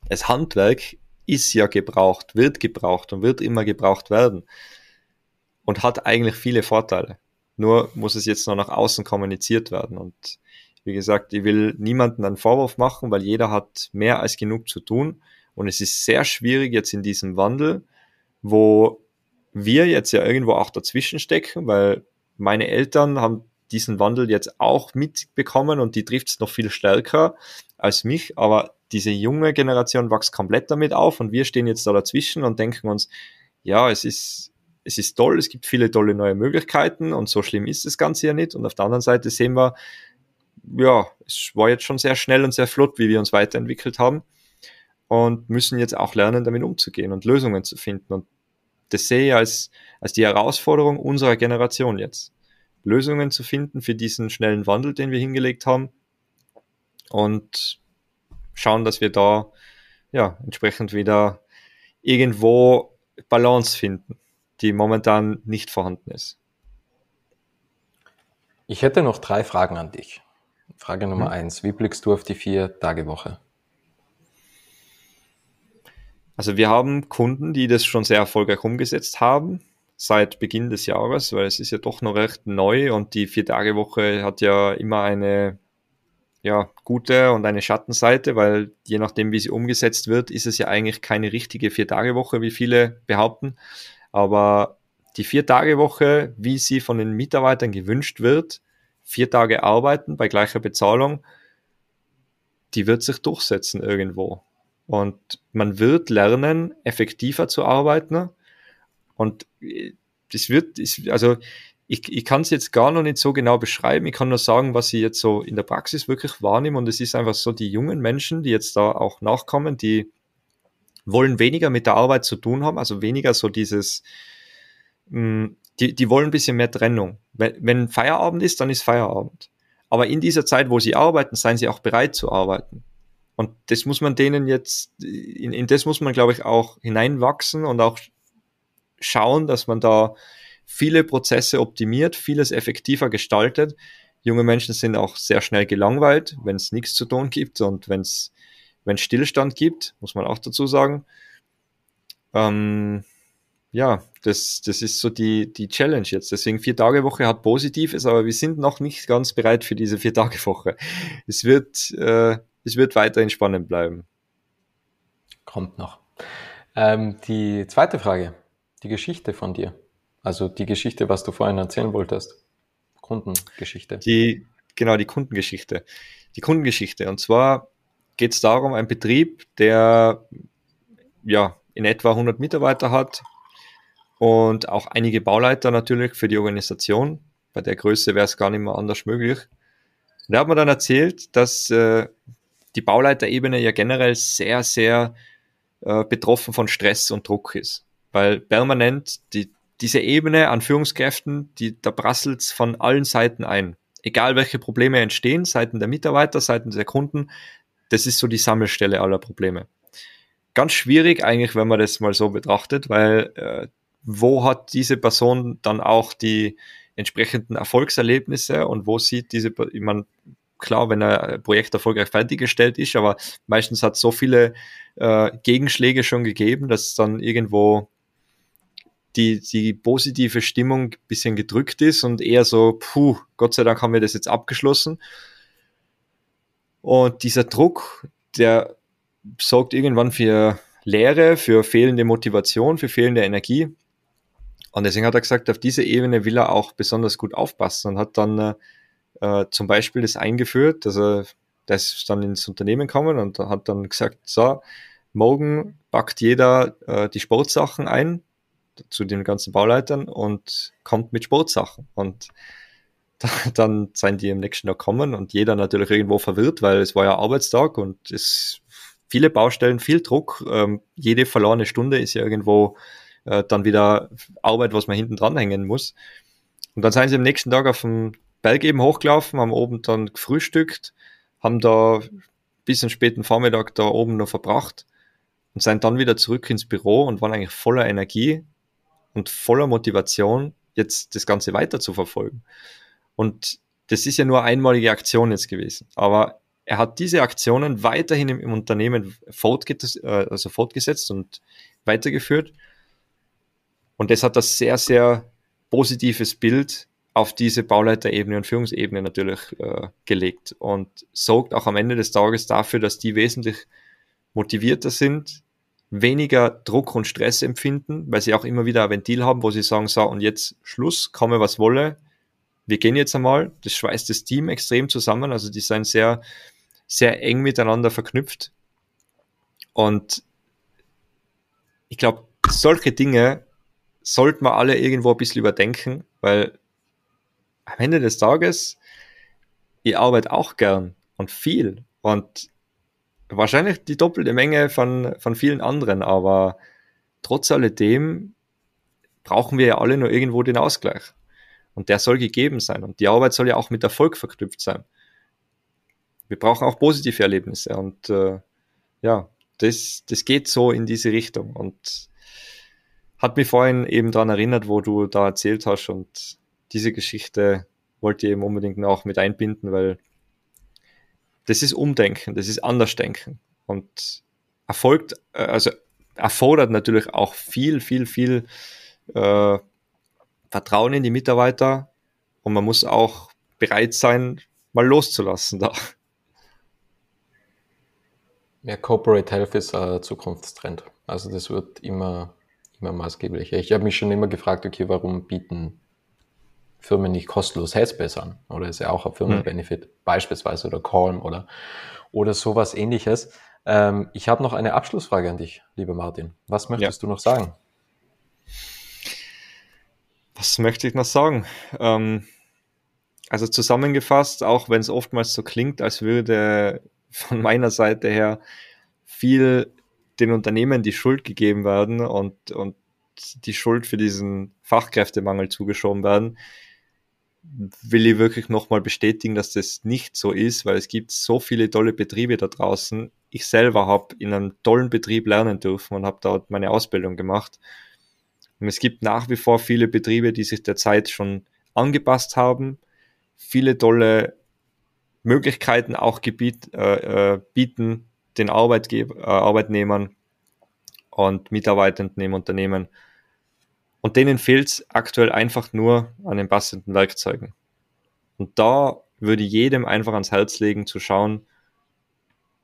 das Handwerk ist ja gebraucht, wird gebraucht und wird immer gebraucht werden. Und hat eigentlich viele Vorteile. Nur muss es jetzt noch nach außen kommuniziert werden. Und wie gesagt, ich will niemanden einen Vorwurf machen, weil jeder hat mehr als genug zu tun. Und es ist sehr schwierig jetzt in diesem Wandel, wo wir jetzt ja irgendwo auch dazwischen stecken, weil meine Eltern haben diesen Wandel jetzt auch mitbekommen und die trifft es noch viel stärker als mich. Aber diese junge Generation wächst komplett damit auf und wir stehen jetzt da dazwischen und denken uns, ja, es ist, es ist toll, es gibt viele tolle neue Möglichkeiten und so schlimm ist das Ganze ja nicht. Und auf der anderen Seite sehen wir, ja, es war jetzt schon sehr schnell und sehr flott, wie wir uns weiterentwickelt haben und müssen jetzt auch lernen, damit umzugehen und Lösungen zu finden. Und das sehe ich als, als die Herausforderung unserer Generation jetzt. Lösungen zu finden für diesen schnellen Wandel, den wir hingelegt haben und schauen, dass wir da ja entsprechend wieder irgendwo Balance finden, die momentan nicht vorhanden ist. Ich hätte noch drei Fragen an dich. Frage Nummer hm. eins. Wie blickst du auf die Vier-Tage-Woche? Also wir haben Kunden, die das schon sehr erfolgreich umgesetzt haben seit Beginn des Jahres, weil es ist ja doch noch recht neu und die Vier-Tage-Woche hat ja immer eine ja, gute und eine Schattenseite, weil je nachdem, wie sie umgesetzt wird, ist es ja eigentlich keine richtige Vier-Tage-Woche, wie viele behaupten. Aber die Vier-Tage-Woche, wie sie von den Mitarbeitern gewünscht wird, vier Tage arbeiten bei gleicher Bezahlung, die wird sich durchsetzen irgendwo. Und man wird lernen, effektiver zu arbeiten. Und das wird, also ich, ich kann es jetzt gar noch nicht so genau beschreiben. Ich kann nur sagen, was ich jetzt so in der Praxis wirklich wahrnehme. Und es ist einfach so, die jungen Menschen, die jetzt da auch nachkommen, die wollen weniger mit der Arbeit zu tun haben, also weniger so dieses, mh, hm, die, die wollen ein bisschen mehr Trennung. Wenn, wenn Feierabend ist, dann ist Feierabend. Aber in dieser Zeit, wo sie arbeiten, seien sie auch bereit zu arbeiten. Und das muss man denen jetzt, in, in das muss man, glaube ich, auch hineinwachsen und auch schauen, dass man da viele Prozesse optimiert, vieles effektiver gestaltet. Junge Menschen sind auch sehr schnell gelangweilt, wenn es nichts zu tun gibt und wenn es wenn Stillstand gibt, muss man auch dazu sagen. Ähm, ja, Das, das ist so die, die Challenge jetzt. Deswegen vier Tage Woche hat Positives, aber wir sind noch nicht ganz bereit für diese vier Tage Woche. Es wird, äh, es wird weiterhin spannend bleiben. Kommt noch. Ähm, die zweite Frage, die Geschichte von dir. Also die Geschichte, was du vorhin erzählen wolltest. Kundengeschichte. Die, genau, die Kundengeschichte. Die Kundengeschichte. Und zwar geht es darum, ein Betrieb, der ja in etwa 100 Mitarbeiter hat und auch einige Bauleiter natürlich für die Organisation. Bei der Größe wäre es gar nicht mehr anders möglich. Und da hat man dann erzählt, dass äh, die Bauleiterebene ja generell sehr, sehr äh, betroffen von Stress und Druck ist. Weil permanent die, diese Ebene an Führungskräften, die, da prasselt's von allen Seiten ein. Egal welche Probleme entstehen, Seiten der Mitarbeiter, Seiten der Kunden, das ist so die Sammelstelle aller Probleme. Ganz schwierig eigentlich, wenn man das mal so betrachtet, weil äh, wo hat diese Person dann auch die entsprechenden Erfolgserlebnisse und wo sieht diese, ich meine, klar, wenn ein Projekt erfolgreich fertiggestellt ist, aber meistens hat es so viele äh, Gegenschläge schon gegeben, dass dann irgendwo die, die positive Stimmung bisschen gedrückt ist und eher so, puh, Gott sei Dank haben wir das jetzt abgeschlossen. Und dieser Druck, der sorgt irgendwann für Leere, für fehlende Motivation, für fehlende Energie. Und deswegen hat er gesagt, auf diese Ebene will er auch besonders gut aufpassen und hat dann äh, äh, zum Beispiel das eingeführt, also das ist dann ins Unternehmen gekommen und hat dann gesagt, so, morgen packt jeder äh, die Sportsachen ein zu den ganzen Bauleitern und kommt mit Sportsachen. Und dann seien die im nächsten Tag kommen und jeder natürlich irgendwo verwirrt, weil es war ja Arbeitstag und es viele Baustellen, viel Druck. Ähm, jede verlorene Stunde ist ja irgendwo äh, dann wieder Arbeit, was man hinten dranhängen muss. Und dann seien sie am nächsten Tag auf dem Berg eben hochgelaufen, haben oben dann gefrühstückt, haben da bis einen späten Vormittag da oben noch verbracht und sind dann wieder zurück ins Büro und waren eigentlich voller Energie und voller Motivation, jetzt das Ganze weiter zu verfolgen. Und das ist ja nur einmalige Aktion jetzt gewesen. Aber er hat diese Aktionen weiterhin im, im Unternehmen fortgesetzt, äh, also fortgesetzt und weitergeführt. Und das hat das sehr, sehr positives Bild auf diese Bauleiterebene und Führungsebene natürlich äh, gelegt und sorgt auch am Ende des Tages dafür, dass die wesentlich motivierter sind, weniger Druck und Stress empfinden, weil sie auch immer wieder ein Ventil haben, wo sie sagen, so und jetzt Schluss, komme was wolle, wir gehen jetzt einmal, das schweißt das Team extrem zusammen, also die sind sehr, sehr eng miteinander verknüpft. Und ich glaube, solche Dinge sollten wir alle irgendwo ein bisschen überdenken, weil am Ende des Tages, ich arbeite auch gern und viel und wahrscheinlich die doppelte Menge von, von vielen anderen, aber trotz alledem brauchen wir ja alle nur irgendwo den Ausgleich. Und der soll gegeben sein. Und die Arbeit soll ja auch mit Erfolg verknüpft sein. Wir brauchen auch positive Erlebnisse. Und äh, ja, das, das geht so in diese Richtung. Und hat mich vorhin eben daran erinnert, wo du da erzählt hast. Und diese Geschichte wollte ich eben unbedingt auch mit einbinden, weil das ist Umdenken, das ist Andersdenken und erfolgt, äh, also erfordert natürlich auch viel, viel, viel äh, Vertrauen in die Mitarbeiter und man muss auch bereit sein, mal loszulassen da. Ja, Corporate Health ist ein Zukunftstrend. Also das wird immer, immer maßgeblicher. Ich habe mich schon immer gefragt, okay, warum bieten Firmen nicht kostenlos Headspace an. Oder ist ja auch ein Firmenbenefit, mhm. beispielsweise oder Calm oder, oder sowas ähnliches. Ähm, ich habe noch eine Abschlussfrage an dich, lieber Martin. Was möchtest ja. du noch sagen? Was möchte ich noch sagen? Ähm, also zusammengefasst, auch wenn es oftmals so klingt, als würde von meiner Seite her viel den Unternehmen die Schuld gegeben werden und, und die Schuld für diesen Fachkräftemangel zugeschoben werden, will ich wirklich nochmal bestätigen, dass das nicht so ist, weil es gibt so viele tolle Betriebe da draußen. Ich selber habe in einem tollen Betrieb lernen dürfen und habe dort meine Ausbildung gemacht. Und es gibt nach wie vor viele Betriebe, die sich der Zeit schon angepasst haben, viele tolle Möglichkeiten auch gebiet, äh, äh, bieten den Arbeitgeber, äh, Arbeitnehmern und Mitarbeitenden im Unternehmen. Und denen fehlt es aktuell einfach nur an den passenden Werkzeugen. Und da würde jedem einfach ans Herz legen zu schauen,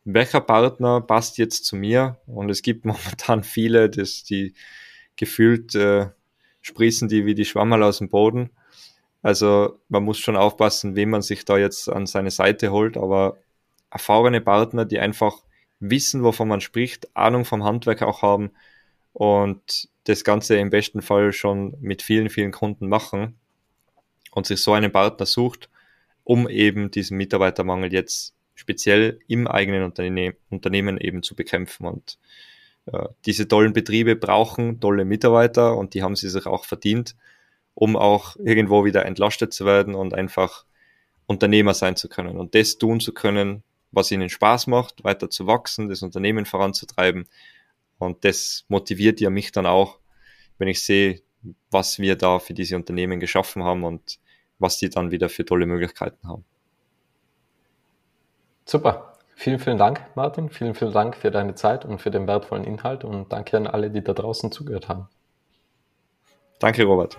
welcher Partner passt jetzt zu mir? Und es gibt momentan viele, das, die gefühlt äh, sprießen die wie die Schwammerl aus dem Boden. Also man muss schon aufpassen, wem man sich da jetzt an seine Seite holt, aber erfahrene Partner, die einfach wissen, wovon man spricht, Ahnung vom Handwerk auch haben und das Ganze im besten Fall schon mit vielen, vielen Kunden machen und sich so einen Partner sucht, um eben diesen Mitarbeitermangel jetzt speziell im eigenen Unterne Unternehmen eben zu bekämpfen. Und äh, diese tollen Betriebe brauchen tolle Mitarbeiter und die haben sie sich auch verdient, um auch irgendwo wieder entlastet zu werden und einfach Unternehmer sein zu können und das tun zu können, was ihnen Spaß macht, weiter zu wachsen, das Unternehmen voranzutreiben. Und das motiviert ja mich dann auch, wenn ich sehe, was wir da für diese Unternehmen geschaffen haben und was die dann wieder für tolle Möglichkeiten haben. Super. Vielen, vielen Dank, Martin. Vielen, vielen Dank für deine Zeit und für den wertvollen Inhalt und danke an alle, die da draußen zugehört haben. Danke, Robert.